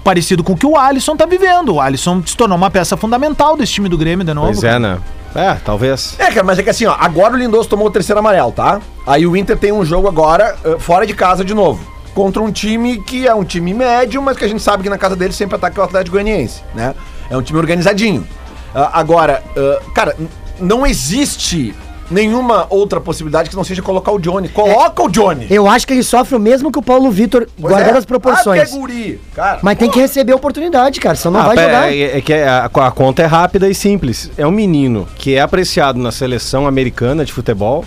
Parecido com o que o Alisson tá vivendo. O Alisson se tornou uma peça fundamental desse time do Grêmio de novo. Pois é, né? É, talvez. É, cara, mas é que assim, ó, agora o Lindoso tomou o terceiro amarelo, tá? Aí o Inter tem um jogo agora, eh, fora de casa de novo. Contra um time que é um time médio, mas que a gente sabe que na casa dele sempre ataca o Atlético Goianiense, né? É um time organizadinho. Ah, agora, ah, cara, não existe nenhuma outra possibilidade que não seja colocar o Johnny. Coloca o Johnny! Eu acho que ele sofre o mesmo que o Paulo Vitor, Pois guardando é. as proporções. Ah, é guri, cara. Mas tem que receber oportunidade, cara, senão não Ah, vai pera, jogar. É, é que a, a conta é rápida e simples. É um menino que é apreciado na seleção americana de futebol.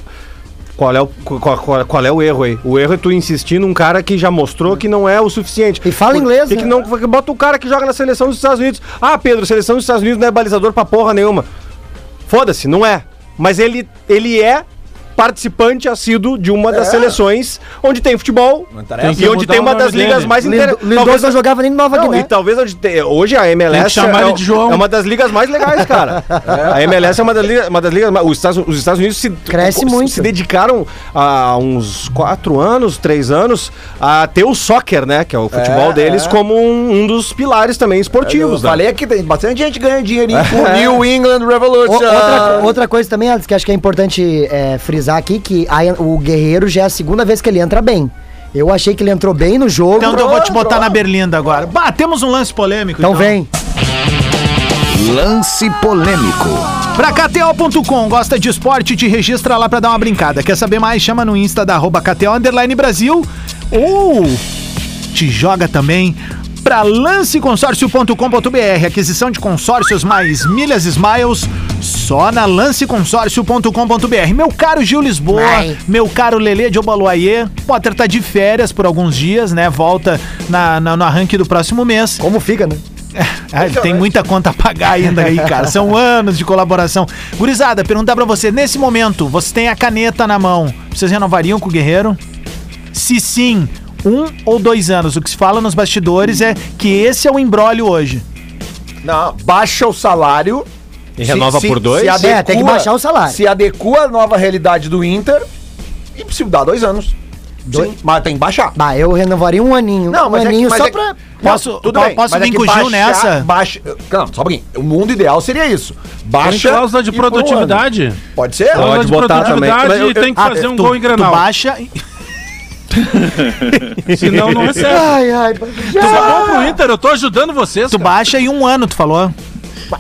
Qual é, o, qual, qual- qual é o erro aí? O erro é tu insistir num cara que já mostrou que não é o suficiente. E fala Por- inglês, que né? que não que Bota o cara que joga na seleção dos Estados Unidos. Ah, Pedro, seleção dos Estados Unidos não é balizador pra porra nenhuma. Foda-se, não é. Mas ele, ele é participante assíduo de uma das seleções onde tem futebol. Tem e onde tem o uma das ligas dele. mais Lindo- interessantes. Lindoso não jogava nem no Nova Não, Guiné. e talvez onde te- hoje a MLS é, ele de João. é uma das ligas mais legais, cara. A MLS é uma das ligas, uma das ligas mais- os, Estados, os Estados Unidos se, Cresce se- muito. se dedicaram há uns quatro anos, três anos, a ter o soccer, né? Que é o futebol É, deles, é. como um, um dos pilares também Eu esportivos. né? falei que tem bastante gente ganhando dinheirinho com o New England O- Revolution. outra, outra coisa também, Alex, que acho que é importante é, frisar aqui, que a- o Guerreiro já é a segunda vez que ele entra bem. Eu achei que ele entrou bem no jogo. Então eu vou te botar na berlinda agora. Bah, temos um lance polêmico. Então vem. Lance polêmico. Pra KTO.com, gosta de esporte, te registra lá pra dar uma brincada. Quer saber mais? Chama no Insta da arroba KTO Underline Brasil ou te joga também pra lanceconsórcio.com.br. Aquisição de consórcios mais milhas Smiles só na lanceconsórcio.com.br. Meu caro Gil Lisboa, Vai. meu caro Lelê de Obaloaiê, Potter tá de férias por alguns dias, né? Volta na, na- no arranque do próximo mês. Como fica, né? Ah, ele tem muita conta a pagar ainda aí, cara. São anos de colaboração. Gurizada, perguntar pra você, nesse momento, você tem a caneta na mão. Vocês renovariam com o Guerreiro? Se sim, um ou dois anos. O que se fala nos bastidores é que esse é o embrólio hoje. Não, baixa o salário. E renova por dois? É, tem que baixar o salário. Se adequa à nova realidade do Inter e se dá dois anos. Dois- Sim, mas tem que baixar. Bah, eu renovaria um aninho. um é que- aninho só é que- pra. Posso- Não, po- posso mas vir que com o Gil baixar- nessa? Baixa, não, só um pouquinho. O mundo ideal seria isso. Tem Baixa. cláusula de um produtividade. ano. Pode ser? Cláusula Pode de botar produtividade também. e tem que Ah, fazer um tu- gol em Tu Granal. baixa... Senão não recebe. Ai, ai. Tu é bom pro Inter, eu tô ajudando vocês. Tu cara. baixa em um ano, tu falou.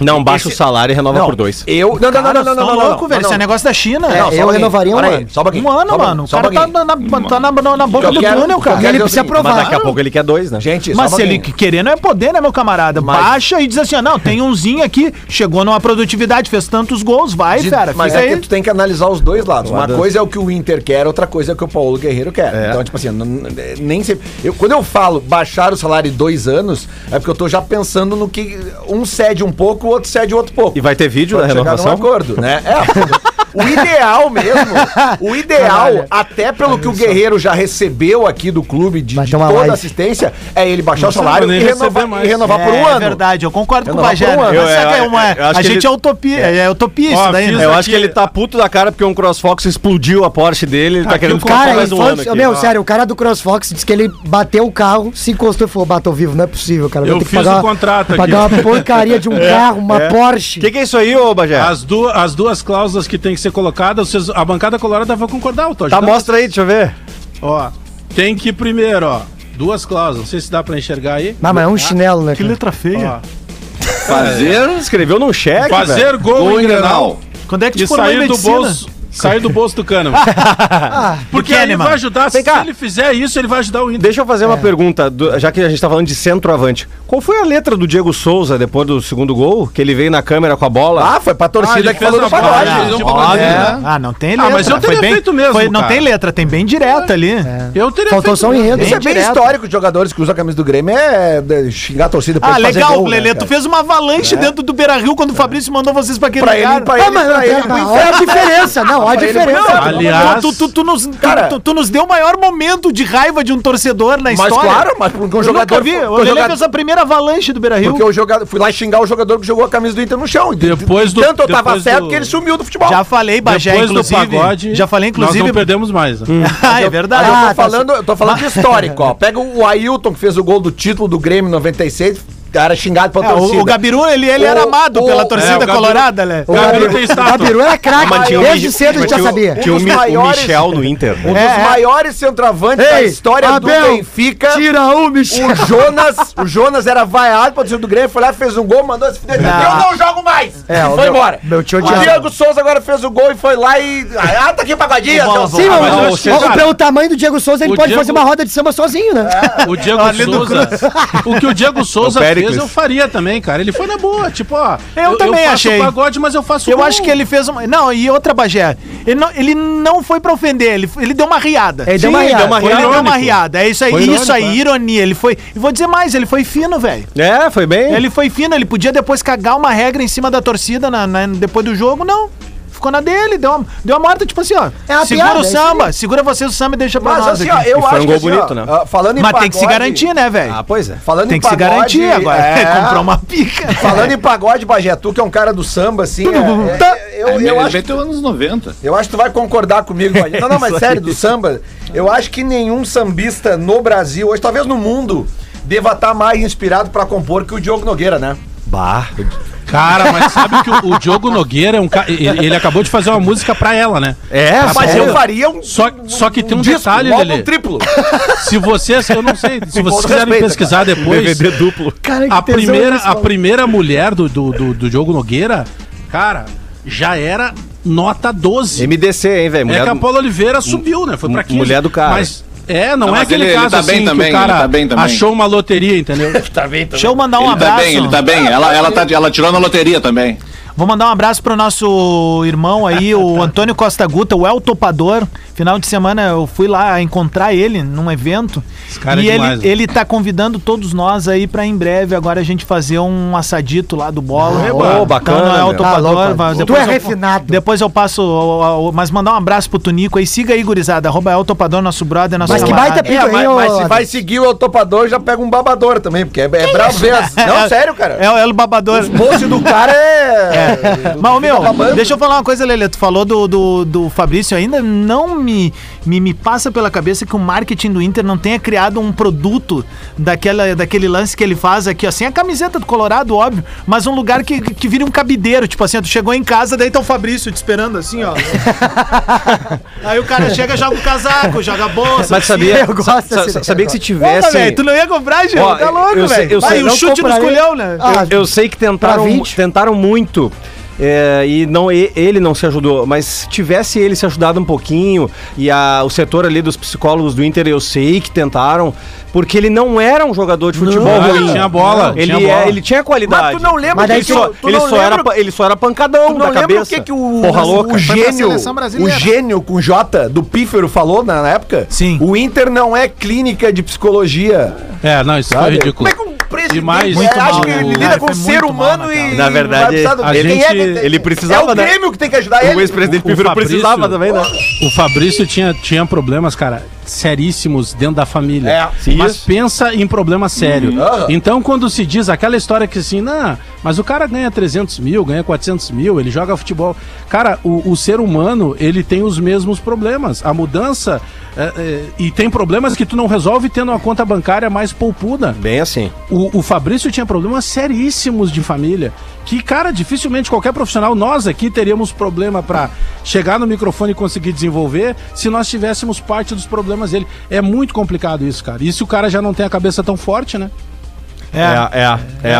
Não, baixa Esse- o salário e renova Não, por dois. Eu. Não, não, não, não, não, não, não, não, louco, velho. não, Isso é não. negócio da China. É, Não, só eu um renovaria um ano. Só um ano, mano. O só cara tá na, na- tá na, na- na boca do túnel, cara. Ele o precisa seguinte, provar. Mas daqui a pouco ele quer dois, né? Gente, Mas se ele querer, não é poder, né, meu camarada? Baixa e diz assim: ó, não, tem umzinho aqui, chegou numa produtividade, fez tantos gols, vai, cara. mas é que aí. tu tem que analisar os dois lados. Uma coisa é o que o Inter quer, outra coisa é o que o Paulo Guerreiro quer. É. Então, tipo assim, não- não- nem sempre. Quando eu falo baixar o salário em dois anos, é porque eu tô já pensando no que um cede um pouco, o outro cede outro pouco. E vai ter vídeo Pode da renovação? acordo, né? É. O ideal mesmo, o ideal, Caralho. até pelo que o Guerreiro já recebeu aqui do clube de, de toda live. assistência, é ele baixar o Não salário precisa e renovar, e renovar por um É ano. verdade, eu concordo com o Renovar Bagé. um Eu- é uma- a gente ele- é utopia, é, é utopia Ó, isso daí, né? Eu acho que ele tá puto da cara porque um CrossFox explodiu a Porsche dele, ele tá querendo o ficar mais um ano meu, sério, o cara do CrossFox disse que ele bateu o carro, se encostou e falou, bateu vivo, não é possível, cara. Eu fiz o contrato aqui. Pagar uma porcaria de um carro, uma Porsche. O que, é isso aí, ô Bagé? As, duas as duas cláusulas que tem que ser colocadas, vocês, a bancada colorada vai concordar, eu tô Tá, mostra aí, deixa eu ver. Ó, tem que primeiro, ó, duas cláusulas, não sei se dá pra enxergar aí. Não, mas é um chinelo, né? Que cara? letra feia. Ó, Fazer, escreveu num cheque, fazer velho. gol, em Grenal Quando é que e te em sair do bolso, sair do bolso do Kahneman. Porque do aí Kahneman. vai ajudar, se cá. ele fizer isso, ele vai ajudar o Inter. Deixa eu fazer uma pergunta, do- já que a gente tá falando de centroavante. Qual foi a letra do Diego Souza depois do segundo gol? Que ele veio na câmera com a bola? Ah, foi pra Ah, torcida ele que fez falou do a pagode. ele um pagodinho, É. né? Ah, não tem Ah, letra. mas eu Foi teria bem- feito mesmo, foi- não cara. tem letra, tem bem direto ali. Eu teria Faltou só um mesmo. enredo. Isso é bem direto. histórico de jogadores que usam a camisa do Grêmio, é de xingar a torcida Ah, depois de fazer legal, gol, né, Lelê. cara? tu fez uma avalanche dentro do Beira Rio quando o Fabrício mandou vocês pra aquele Pra ele, lugar. pra Ah, ele, mas pra ele, não, olha inferno. a diferença, não, olha a ele, diferença. não, Aliás- tu, tu, tu nos, Cara- tu, tu nos deu o maior momento de raiva de um torcedor na Mas história. claro, mas porque um Eu jogador... nunca vi. porque O o Lelê jogador- fez a primeira avalanche do Beira Rio. Porque eu jogador, fui lá xingar o jogador que jogou a camisa do Inter no chão. De- Depois do- Tanto eu tava depois certo do- que ele sumiu do futebol. Já falei, Bagé, Depois do inclusive. pagode, já falei, inclusive. nós não perdemos mais. né? ah, é Mas verdade. eu Ah, tô tá falando, eu tô falando de histórico, ó. Pega o Ailton, que fez o gol do título do Grêmio em 96, cara xingado pra É, torcida. o, o Gabiru, ele, ele O- era amado o- pela é, torcida o Gabiru- colorada, né? O Gabiru Gabiru, tem o estátua. Gabiru era craque, um desde cedo a gente já tinha um- sabia. Tinha o, Mi- o maiores- Michel no Inter. Um né? dos É, é. maiores centroavantes da Ei, história do Abel, Benfica. Tira um, Michel. O Jonas, o Jonas era vaiado pra torcida do Grêmio, foi lá, fez um gol, mandou se fuder. Eu não jogo mais! É, e o foi meu- embora. meu tio o. Diego Souza agora fez o gol e foi lá e. Ah, tá aqui o pagodinho. Sim, Ah, mas, o- o- pelo tamanho do Diego Souza, ele o pode fazer uma roda de samba sozinho, né? O Diego do Souza. O que o Diego Souza Péricles. eu faria também, cara. Ele foi na boa. Tipo, ó. Eu também faço achei. pagode, mas eu faço Eu gol. acho que ele fez uma. Não, e outra, Bagé. Ele não, ele não foi pra ofender, ele, ele deu uma riada. Ele deu uma Sim, riada. deu uma Ele riada. deu uma riada. É isso aí, Foi isso aí, é. ironia. Ele foi. E vou dizer mais, ele foi fino, velho. É, foi bem. Ele foi fino, ele podia depois cagar uma regra em cima da torcida na- na- depois do jogo, não. Ficou na dele, deu uma, deu uma morta, tipo assim, ó. É uma segura piada, o é samba, segura vocês o samba e deixa pra Mas nós assim, aqui. ó, eu E foi acho um que gol assim, bonito, ó, né? ah, falando em Mas tem que se pagode- garantir, né, velho? Ah, pois é. Falando tem em que se pagode, garantir agora. é. Comprar uma pica. Falando em pagode, Bagé, tu que é um cara do samba, assim, é- é- eu, Eu, eu acho meteu anos 90. Eu acho que tu vai concordar comigo, Bagé. Não, não, mas sério, do samba, eu acho que nenhum sambista no Brasil, hoje talvez no mundo, deva estar mais inspirado pra compor que o Diogo Nogueira, né? Bah. Cara, mas sabe que o, o Diogo Nogueira é um cara. Ele, ele acabou de fazer uma música pra ela, né? É, Mas eu faria um, Só, só que tem um, disco, detalhe, um álbum Lelê. triplo. Se vocês, eu não sei, se vocês quiserem respeito, pesquisar depois. DVD duplo. Cara, que A primeira, isso, a primeira mulher do, do, do, do Diogo Nogueira, cara, já era nota 12. MDC, hein, velho? é que a Paula Oliveira subiu, né? Foi pra 15. mulher do cara. Mas, é, não, Não, é aquele ele- ele caso tá assim bem que também, o cara ele tá bem também. achou uma loteria, entendeu? Deixa eu mandar um ele abraço. tá bem, ele tá bem. Ela, ela, tá, ela tirou na loteria também. Vou mandar um abraço pro nosso irmão aí, o Antônio Costa Guta, o El Topador. Final de semana eu fui lá encontrar ele num evento. Esse cara e é demais, ele, ele tá convidando todos nós aí pra em breve agora a gente fazer um assadito lá do bola. Ô, bacana, Então, é. Topador. Tá louco, tu é eu- refinado. Depois eu passo. Mas mandar um abraço pro Tunico aí. Siga aí, gurizada. Arroba El Topador, nosso brother, nosso Mas que camarada. baita pica É, aí, mas, mas se vai seguir o topador, já pega um babador também, porque é, é bravo mesmo. Não, sério, cara. É, o El Babador. O do cara é. Mas, meu, deixa eu falar uma coisa, Lelê. Tu falou do, do, do Fabrício ainda. Não me, me, me passa pela cabeça que o marketing do Inter não tenha criado um produto daquela, daquele lance que ele faz aqui. Sem a camiseta do Colorado, óbvio. Mas um lugar que, que vira um cabideiro. Tipo assim, tu chegou em casa, daí tá o Fabrício te esperando assim, ó. Aí o cara chega, joga o casaco, joga a bolsa. Mas sabia, eu gosto sa- sa- sabia que se tivesse. velho, tu não ia comprar? Ó, Tá louco, eu velho. eu Aí o chute nos compraria. colhão, né? Ah, Eu sei que tentaram, Pra 20? tentaram muito. É, e não ele não se ajudou, mas se tivesse ele se ajudado um pouquinho e a- o setor ali dos psicólogos do Inter eu sei que tentaram, porque ele não era um jogador de futebol ruim. ele tinha bola, ele, tinha é- bola. ele tinha qualidade. Mas tu não lembra Mas ele tu- só, tu ele, não só era, lembra- pa- ele só era pancadão Tu não da lembra cabeça. o que, que o, Porra o, louca. o Foi gênio, o gênio com J do Pífero falou na, época? Sim. O Inter não é clínica de psicologia. É, não, isso foi Sabe? ridículo. Como é que um presidente Demais. é, Muito acha mal. que ele lida Cara, com foi ser mal, humano né, e? Na verdade, a Quem gente- é ele precisava, É o né? Grêmio que tem que ajudar O ele. ex-presidente O- o Pífero precisava também, né? O Fabrício tinha, tinha problemas, cara, seríssimos dentro da família. É, sim. mas Isso. pensa em problema sério. Aham. Então, quando se diz aquela história que assim, não, mas o cara ganha 300 mil, ganha 400 mil, ele joga futebol. Cara, o, o ser humano, ele tem os mesmos problemas. A mudança. é, é, e tem problemas que tu não resolve tendo uma conta bancária mais poupuda. Bem assim. O, o Fabrício tinha problemas seríssimos de família. Que, cara, dificilmente qualquer profissional, nós aqui teríamos problema pra chegar no microfone e conseguir desenvolver se nós tivéssemos parte dos problemas dele. É muito complicado isso, cara. E se o cara já não tem a cabeça tão forte, né? É, é, é.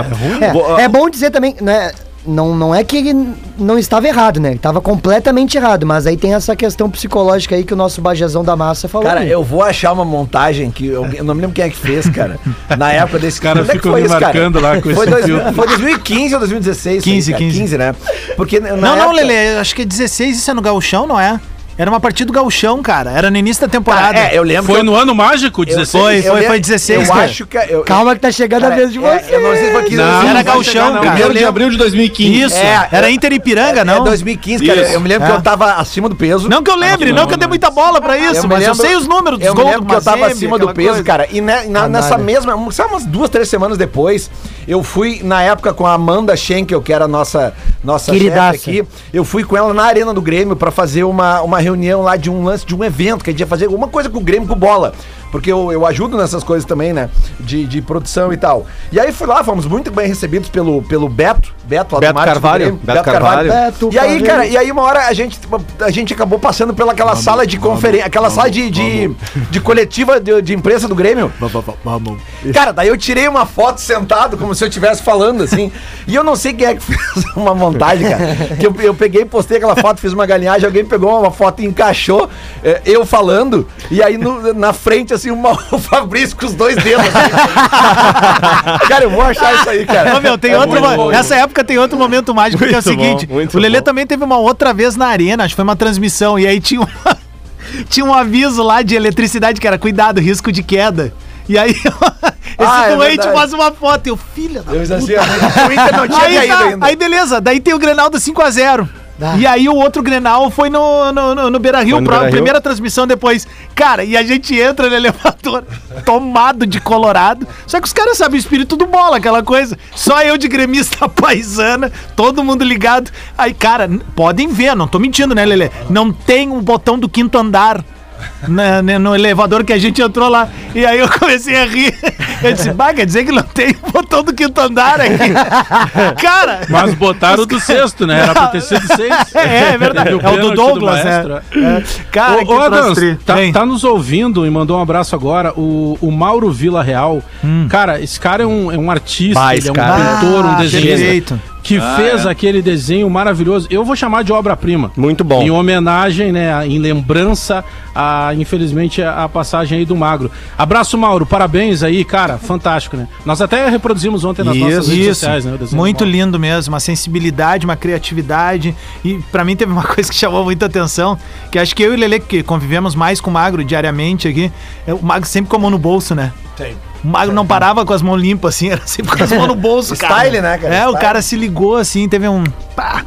É, é bom dizer também, né? Não, não é que ele não estava errado, né? Estava completamente errado, mas aí tem essa questão psicológica aí que o nosso bajezão da massa falou. Cara, aí. eu vou achar uma montagem que eu, eu não me lembro quem é que fez, cara. Na época desse é que ficam foi me isso, cara? marcando lá com foi, esse dois- filtro. foi 2015 ou 2016? 15, cara? 15. 15, né? Porque na Não, não, época- Lelê, acho que é 16, isso é no Gauchão, não é? Era uma partida do Gauchão, cara. Era no início da temporada. Cara, é, eu lembro Foi que no ano mágico, eu, 16? Foi, eu foi, lembro- foi 16, Eu cara. acho que... Eu, Calma que tá chegando cara, a vez de é, você. eu não sei se foi 15 Não, Era não. cara. Primeiro de abril de 2015. Isso, É, era Inter Ipiranga, não? É 2015, cara. Isso. Eu me lembro É. que eu tava acima do peso. Não que eu lembre, não, que eu dei muita bola pra isso, mas eu sei os números dos Eu gols lembro do que eu tava acima do peso, coisa. cara. E nessa mesma, sabe, umas duas, três semanas depois, eu fui, na época, com a Amanda Schenkel, que era a nossa, nossa chefe aqui. Eu fui com ela na Arena do Grêmio pra fazer uma, uma reunião lá de um lance, de um evento, que a gente ia fazer alguma coisa com o Grêmio com bola. Porque eu, eu ajudo nessas coisas também, né? De, de produção e tal. E aí fui lá, fomos muito bem recebidos pelo, pelo Beto. Beto, lá do Beto Carvalho. Grêmio. Beto Carvalho. Beto E aí, Carvalho. cara, e aí uma hora a gente, a gente acabou passando pela aquela sala de conferência, aquela sala de, de, de coletiva de, de imprensa do Grêmio. Cara, daí eu tirei uma foto sentado, como se eu estivesse falando, assim. E eu não sei quem é que fez uma montagem, cara. Que eu, eu peguei, postei aquela foto, fiz uma galinhagem, alguém pegou uma foto e encaixou eh, eu falando. E aí no- na frente, assim, uma- o Fabrício com os dois dedos. assim. cara, eu vou achar isso aí, cara. Ô, meu, tem É outro. muito bom. Nessa época tem outro momento mágico, que é o Muito seguinte: bom, muito o Lelê bom. também teve uma outra vez na arena, acho que foi uma transmissão, e aí tinha, uma- tinha um aviso lá de eletricidade que era cuidado, risco de queda. E aí, esse Ah, é doente faz uma foto, e eu, filha da Eu disse assim, ó, o Inter não tinha aí, tá, ainda. aí beleza, daí tem o Grenal do 5x0. Ah. E aí o outro Grenal foi no, no, no, no Beira Rio, Foi no pra Beira-Rio. primeira transmissão depois. Cara, e a gente entra no elevador tomado de colorado. Só que os caras sabem o espírito do bola, aquela coisa. Só eu de gremista paisana, todo mundo ligado. Aí, cara, podem ver, não tô mentindo, né, Lelê? Não tem um botão do quinto andar. Na- né, no elevador que a gente entrou lá. E aí eu comecei a rir. Eu disse, bah, quer dizer que não tem o botão do quinto andar aqui. Cara, Mas botaram o do sexto, né? Era pra ter sido seis. é, é verdade. Teve É o do Douglas, maestro, é. É. Cara, Ô, ô Adams, tá, tá nos ouvindo e mandou um abraço agora o, o Mauro Vila Real. Cara, esse cara é um, é um artista, ele é um cara- pintor, um Ah, desenhista. Que Ah, fez é. aquele desenho maravilhoso. Eu vou chamar de obra-prima. Muito bom. Em homenagem, né? Em lembrança a, infelizmente, a, a passagem aí do Magro. Abraço, Mauro. Parabéns aí, cara. Fantástico, né? Nós até reproduzimos ontem nas nossas redes Isso, sociais, né? o desenho do muito lindo mesmo, uma sensibilidade, uma criatividade. E pra mim teve uma coisa que chamou muita atenção, que acho que eu e o Lele, que convivemos mais com o Magro diariamente aqui, é, o Magro sempre com a mão no bolso, né? Tem. O Magro não parava com as mãos limpas, assim, era sempre com as mãos no bolso, cara. Style, né, cara? É, o Style. cara se ligou, assim, teve um... pá.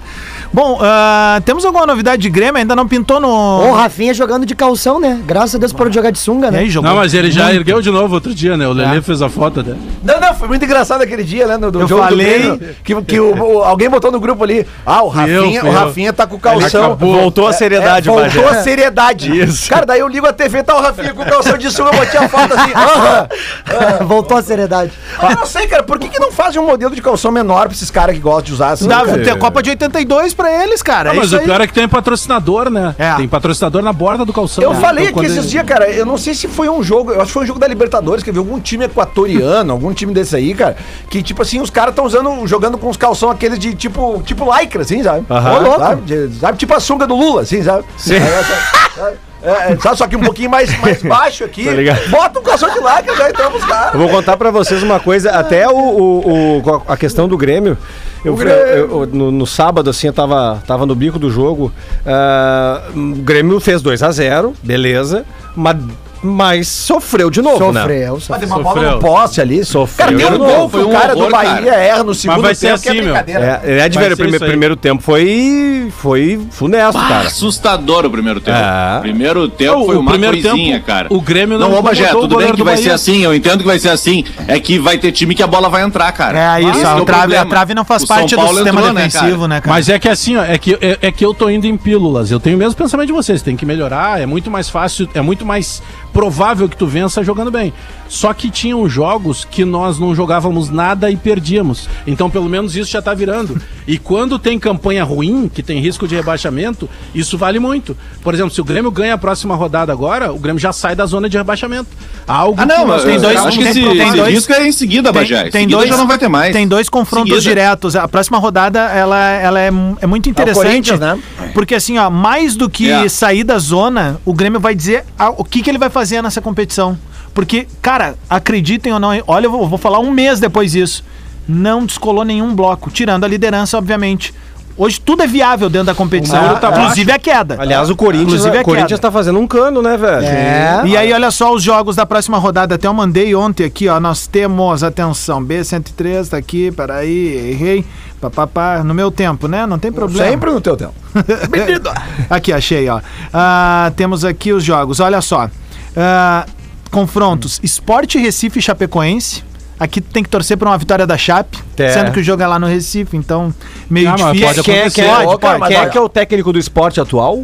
Bom, ah, temos alguma novidade de Grêmio? Ainda não pintou no. O Rafinha jogando de calção, né? Graças a Deus por jogar de sunga, né? aí, jogou Não, mas ele já muito. ergueu de novo outro dia, né? O Lelê fez a foto até. Não, não, foi muito engraçado aquele dia, né? No, do Eu jogo falei- que, que o, o- alguém botou no grupo ali. Ah, o Rafinha, eu, o. Rafinha tá com o calção. Voltou a seriedade, É, voltou Bagé. a seriedade. Isso. Cara, daí eu ligo a TV, tá o Rafinha com o calção de sunga, eu botei a foto assim. aham. Voltou a seriedade. Mas Eu não sei, cara, por que, que não fazem um modelo de calção menor pra esses caras que gostam de usar assim? Dá, cara? tem a Copa de 82 pra eles, cara. Ah, é mas o aí. pior é que tem patrocinador, né? É. Tem patrocinador na borda do calção. Eu né? falei Então, aqui quando esses ele- dias, cara, eu não sei se foi um jogo, eu acho que foi um jogo da Libertadores, que viu algum time equatoriano, algum time desse aí, cara, que tipo assim, os caras estão usando, jogando com os calção aqueles de tipo, tipo lycra, assim, sabe? Aham. Ô, louco. Sabe? De- sabe? Tipo a sunga do Lula, assim, sabe? Sim. É, é, sabe, só que um pouquinho mais, mais baixo aqui. Tá? Bota um calção de lycra, já entramos os caras. Eu vou contar pra vocês uma coisa, até o, o- o- a questão do Grêmio. Eu, Grêmio. eu- eu- no, no sábado, assim, eu tava, tava no bico do jogo. ah, o Grêmio fez 2 a 0 beleza. Mas, mas sofreu de novo, né? Sofreu, sofreu. tem uma bola Sofreu. no poste ali. Sofreu. Cara, tem de um novo. gol que Foi o um cara do Bahia cara. erra no segundo vai ser tempo, que assim, é meu. brincadeira. É, é de Vai ver, o ser prime- isso aí. primeiro tempo foi, foi funesto, cara. Assustador o primeiro tempo. É. Primeiro tempo Não, foi o uma primeiro coisinha, tempo, cara. o Grêmio não Não, ô Bagé, o tudo bem que vai ser assim, eu entendo que vai ser assim. É que vai ter time que a bola vai entrar, cara. É isso, a, que é o trave, a trave não faz O parte do sistema né, defensivo, né, cara? Mas é que assim, ó, é que, é, é que eu tô indo em pílulas. Eu tenho o mesmo pensamento de vocês. Tem que melhorar. É muito mais fácil, é muito mais provável que tu vença jogando bem. Só que tinham jogos que nós não jogávamos nada e perdíamos. Então, pelo menos isso já tá virando. E quando tem campanha ruim, que tem risco de rebaixamento, isso vale muito. Por exemplo, se o Grêmio ganha a próxima rodada agora, o Grêmio já sai da zona de rebaixamento. Algo Ah, não, mas tem dois- acho que tem- esse, tem esse dois- risco é em seguida, Bagé. Em seguida já não vai ter mais. Tem dois confrontos Seguida. diretos. A próxima rodada ela, ela é, é muito interessante. Corinthians, né? Porque assim, ó, mais do que É. sair da zona, o Grêmio vai dizer a- o que, que ele vai fazer nessa competição. Porque, cara, acreditem ou não, olha, eu vou, vou falar um mês depois disso. Não descolou nenhum bloco, tirando a liderança, obviamente. Hoje tudo é viável dentro da competição, tá inclusive a queda. Aliás, o Corinthians, o Corinthians tá fazendo um cano, né, velho? É. E aí, olha só os jogos da próxima rodada. Até eu mandei ontem aqui, ó. Nós temos, atenção, B103 tá aqui, peraí, errei. Papapá, no meu tempo, né? Não tem problema. Sempre no teu tempo. Aqui, achei, ó. Ah, temos aqui os jogos, olha só. Ah, confrontos: Esporte Recife e Chapecoense. Aqui tem que torcer por uma vitória da Chape, É. sendo que o jogo é lá no Recife, então meio Ah, mas difícil. pode Quem é, é- Pode, pode, quem é mas que é o técnico do esporte atual?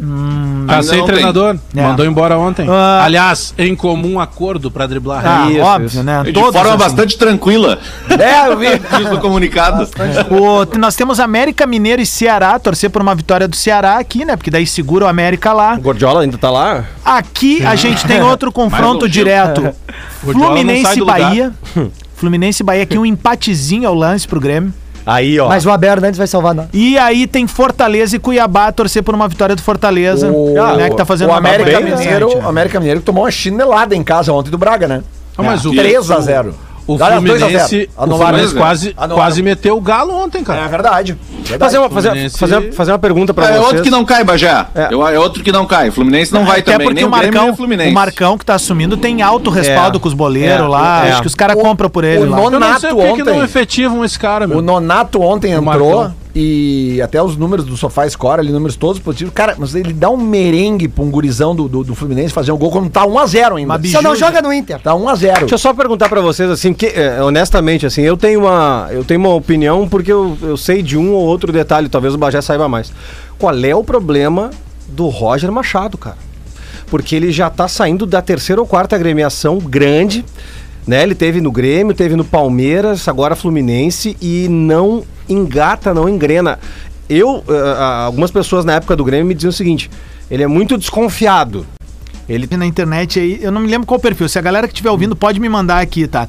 Tá Ainda sem treinador. É. Mandou embora ontem. Ah. Aliás, em comum acordo pra driblar. Ah, Isso, óbvio, isso. né? De Todos, forma assim. bastante tranquila. É, eu vi. Diz no comunicado. O- nós temos América Mineiro e Ceará, torcer por uma vitória do Ceará aqui, né? Porque daí segura o América lá. O Gordiola ainda tá lá? Aqui a gente tem outro confronto direto. Fluminense e. Bahia. Fluminense e Bahia aqui um empatezinho ao lance pro Grêmio. Aí, ó. Mas o Abel Hernandes vai salvar nós. E aí tem Fortaleza e Cuiabá torcer por uma vitória do Fortaleza, O, né, que tá fazendo o América Mineiro, né? o América Mineiro que tomou uma chinelada em casa ontem do Braga, né? Ah, mas o, 3 a 0. O Aliás, 2 a 0. Fluminense, o Fluminense quase, quase meteu o galo ontem, É cara. verdade. verdade. Fazer uma, fazer, Fluminense- fazer, fazer uma pergunta pra É vocês. outro que não cai, Bagé. É. É outro que não cai. Fluminense não vai Até também. porque Nem o Marcão, o Fluminense. o Marcão que tá assumindo tem alto respaldo É. com os boleiros É, lá. é. Acho que os caras compram por ele o lá. nono- Eu não sei Nonato por que não ontem. efetivam esse cara, meu. O Nonato ontem entrou. E até os números do Sofá Score ali, números todos positivos. Cara, mas ele dá um merengue pra um gurizão do, do, do Fluminense fazer um gol quando tá 1x0 ainda. Biju- Só não joga no Inter. Tá 1x0. Deixa eu só perguntar pra vocês, assim, que, é, honestamente, assim, eu tenho uma, eu tenho uma opinião porque eu, eu sei de um ou outro detalhe, talvez o Bagé saiba mais. Qual é o problema do Roger Machado, cara? Porque ele já tá saindo da terceira ou quarta agremiação grande, né? Ele teve no Grêmio, teve no Palmeiras, agora Fluminense e não engata, não engrena. Eu, ah, algumas pessoas na época do Grêmio me diziam o seguinte: ele é muito desconfiado. Ele na internet aí, eu não me lembro qual o perfil. Se a galera que estiver ouvindo pode me mandar aqui, tá?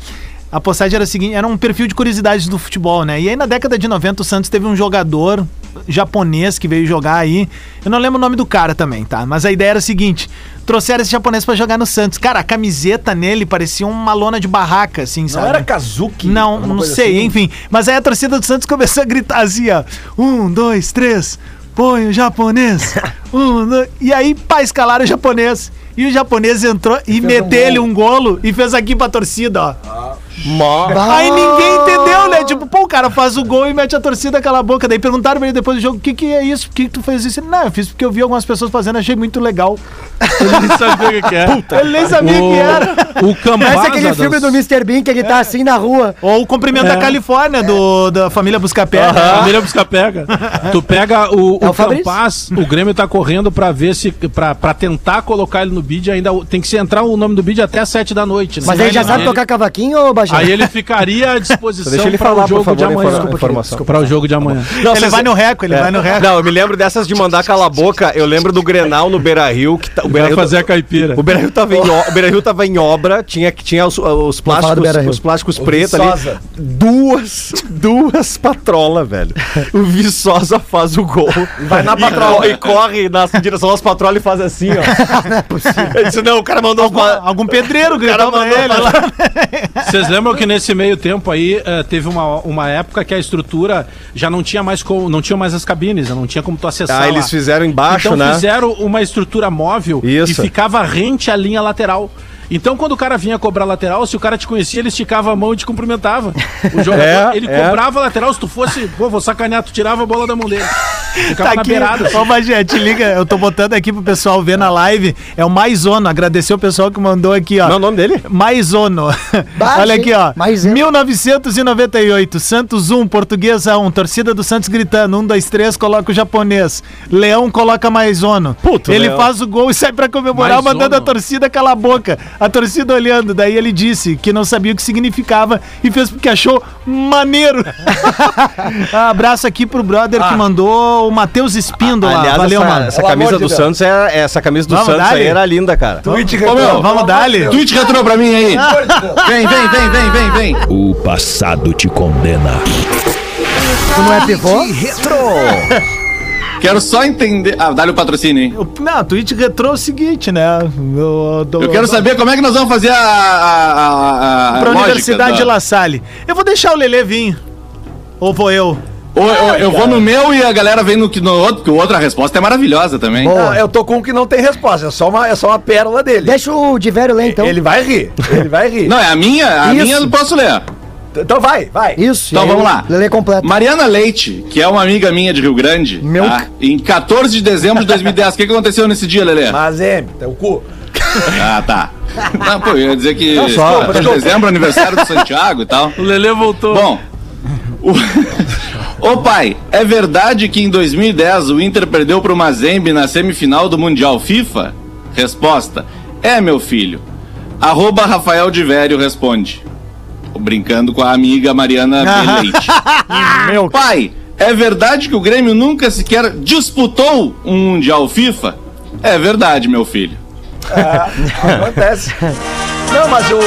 A postagem era a seguinte, era um perfil de curiosidades do futebol, né? E aí na década de 90 o Santos teve um jogador japonês que veio jogar aí. Eu não lembro o nome do cara também, tá? Mas a ideia era a seguinte: trouxeram esse japonês pra jogar no Santos. Cara, a camiseta nele parecia uma lona de barraca, assim, Não sabe? era Kazuki? Não, não sei, assim? enfim. Mas aí a torcida do Santos começou a gritar assim, ó. Um, dois, três, põe o japonês. Um, dois. E aí, pá, escalaram o japonês. E o japonês entrou e um meteu ele gol. um golo e fez aqui pra torcida, ó. Mó- Aí ninguém entendeu, né, É tipo, pô, o cara faz o gol e mete a torcida cala a boca. Daí perguntaram pra ele depois do jogo, o que que é isso? Por que que tu fez isso? Ele, Não, eu fiz porque eu vi algumas pessoas fazendo, achei muito legal. Ele nem sabia o que que é. Ele nem sabia o que era. O Cambasa... Parece aquele filme do Mr. Bean que ele tá assim na rua. Ou o cumprimento da Califórnia, do, da família Buscapé. Família busca pega. Tu pega o, É o, o? Campaz, o Grêmio tá correndo pra ver se. Pra, pra tentar colocar ele no bid, ainda tem que se entrar o nome do bid até 7 da noite. né? Mas ele já Aí sabe tocar cavaquinho ou Bajé? Aí ele ficaria à disposição Deixa ele para falar, o jogo favor, de amanhã. informa- informação. Para o jogo de amanhã. Não, Ele vai no reco, ele É. vai no reco. Não, eu me lembro dessas de mandar cala a boca. Eu lembro do Grenal no Beira Rio. Que tá- o Beira Vai Rio fazer a caipira. O Beira Rio tava, em o- o Beira Rio tava em obra, tinha, tinha os, os plásticos, Beira-Rio. os plásticos pretos Viçosa. ali. Duas, duas patrolas, velho. O Viçosa faz o gol. Vai na patrola. E corre na direção das patrolas e faz assim, ó. não é possível. Ele disse, não, o cara mandou pa- Algum pedreiro gritou pra mandou ele. Vocês lembram que nesse meio tempo aí eh, teve uma, uma época que a estrutura já não tinha mais como, não tinha mais as cabines, não tinha como tu acessar. Ah, eles fizeram embaixo, então né? fizeram uma estrutura móvel Isso. e ficava rente à linha lateral. Então, quando o cara vinha cobrar lateral, se o cara te conhecia, ele esticava a mão e te cumprimentava. O jogador, É, ele é. cobrava lateral, se tu fosse, pô, vou sacanear, tu tirava a bola da mão dele. Ficava Tá na aqui. beirada. assim. Ô, Bagé, te liga, eu tô botando aqui pro pessoal ver na live. É o Maisono. Agradecer o pessoal que mandou aqui, ó. Não é o nome dele? Maisono. Olha aqui, ó. Maiseno. 1998, Santos 1, Portuguesa 1, torcida do Santos gritando, 1, 2, 3, coloca o japonês. Leão coloca Maisono. Puto, ele Leão. faz o gol e sai pra comemorar, Maisono. mandando a torcida calar a boca. A torcida olhando. Daí ele disse que não sabia o que significava e fez porque achou maneiro. Abraço aqui pro brother que mandou o Matheus Espíndola. Aliás, Valeu, essa, mano. essa camisa do. Santos é essa camisa do Vamos, Santos dali. aí era linda, cara. Tweet Ô, meu, Vamos dar-lhe. Tweet retrô pra mim aí. Vem, vem, vem, vem, vem, vem. O passado te condena. Tu não é pivô? Retro. Quero só entender. Ah, dá-lhe o patrocínio, hein? Não, tweet retrô é o seguinte, né? Eu, Eu quero saber como é que nós vamos fazer a. a, a, a Pra Universidade da- de La Salle. Eu vou deixar o Lelê vir. Ou vou eu? Ou eu, eu vou no meu e a galera vem no, que- no outro, porque a outra resposta é maravilhosa também. Não, eu tô com um que não tem resposta, é só uma, é só uma pérola dele. Deixa o Divério ler então. Ele vai rir, ele vai rir. Não, é a minha, a Isso. minha eu posso ler. Então vai, vai. Isso. Então vamos o lá. Lelê completo. Mariana Leite, que é uma amiga minha de Rio Grande, Meu tá? em 14 de dezembro de 2010. O que, que aconteceu nesse dia, Lelê? Mas é, teu cu. Ah, tá. Não, pô, eu ia dizer que Não, só, desculpa, desculpa. dezembro, aniversário do Santiago e tal. O Lelê voltou. Bom, o... Ô pai, é verdade que em 2010 o Inter perdeu para o Mazembe na semifinal do Mundial FIFA? Resposta: É, meu filho. Arroba Rafael de Vério responde. Brincando com a amiga Mariana. Meu. Pai, é verdade que o Grêmio nunca sequer disputou um Mundial FIFA? É verdade, meu filho. Acontece. Não, mas o.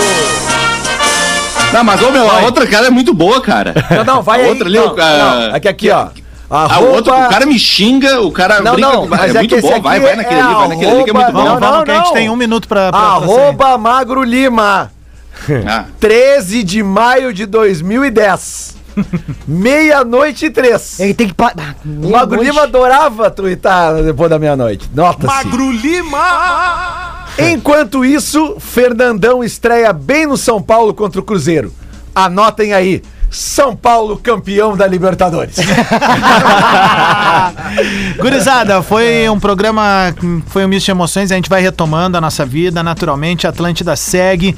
Não, mas ô, meu, a outra cara é muito boa, cara. Não, não, vai A aí. outra ali, não, o cara- não, é que aqui, ó. A outra, o cara me xinga, o cara Não, brinca não, com- mas é, é muito bom, aqui vai, vai é naquele ali, vai naquele ali que é muito bom. Vamos, Não, vamos, que a gente não. tem um minuto pra. pra- pra Arroba Magro Lima. Ah, 13 de maio de 2010. Meia-noite e três. Ele tem que. Pa... Ah, O Magro. Lima adorava twittar depois da meia-noite. Nota-se. Lima. Enquanto isso, Fernandão estreia bem no São Paulo contra o Cruzeiro. Anotem aí. São Paulo campeão da Libertadores. Gurizada, foi um programa, que foi um misto de emoções, a gente vai retomando a nossa vida, naturalmente, a Atlântida segue.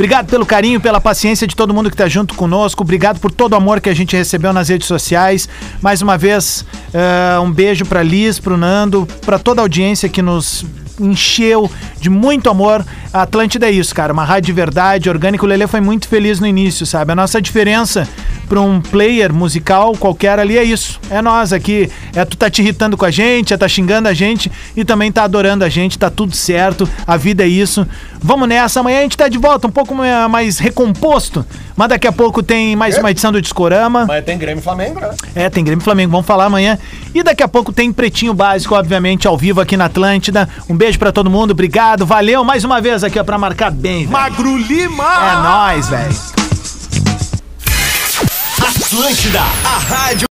Obrigado pelo carinho, pela paciência de todo mundo que tá junto conosco, obrigado por todo o amor que a gente recebeu nas redes sociais. Mais uma vez, eh, um beijo pra Liz, pro Nando, pra toda a audiência que nos encheu de muito amor. A Atlântida é isso, cara, uma rádio de verdade, orgânico. O Lelê foi muito feliz no início, sabe? A nossa diferença pra um player musical qualquer ali é isso. É nós aqui. É tu tá te irritando com a gente, é tá xingando a gente e também tá adorando a gente, tá tudo certo. A vida é isso. Vamos nessa. Amanhã a gente tá de volta, um pouco ma- mais recomposto. Mas daqui a pouco tem mais uma edição do Discorama. Mas tem Grêmio e Flamengo, né? É, tem Grêmio e Flamengo, vamos falar amanhã. E daqui a pouco tem Pretinho Básico, obviamente, ao vivo aqui na Atlântida. Um beijo pra todo mundo, obrigado, valeu mais uma vez aqui, ó, pra marcar bem, velho. Magro Lima. É nóis, velho. Atlântida, a rádio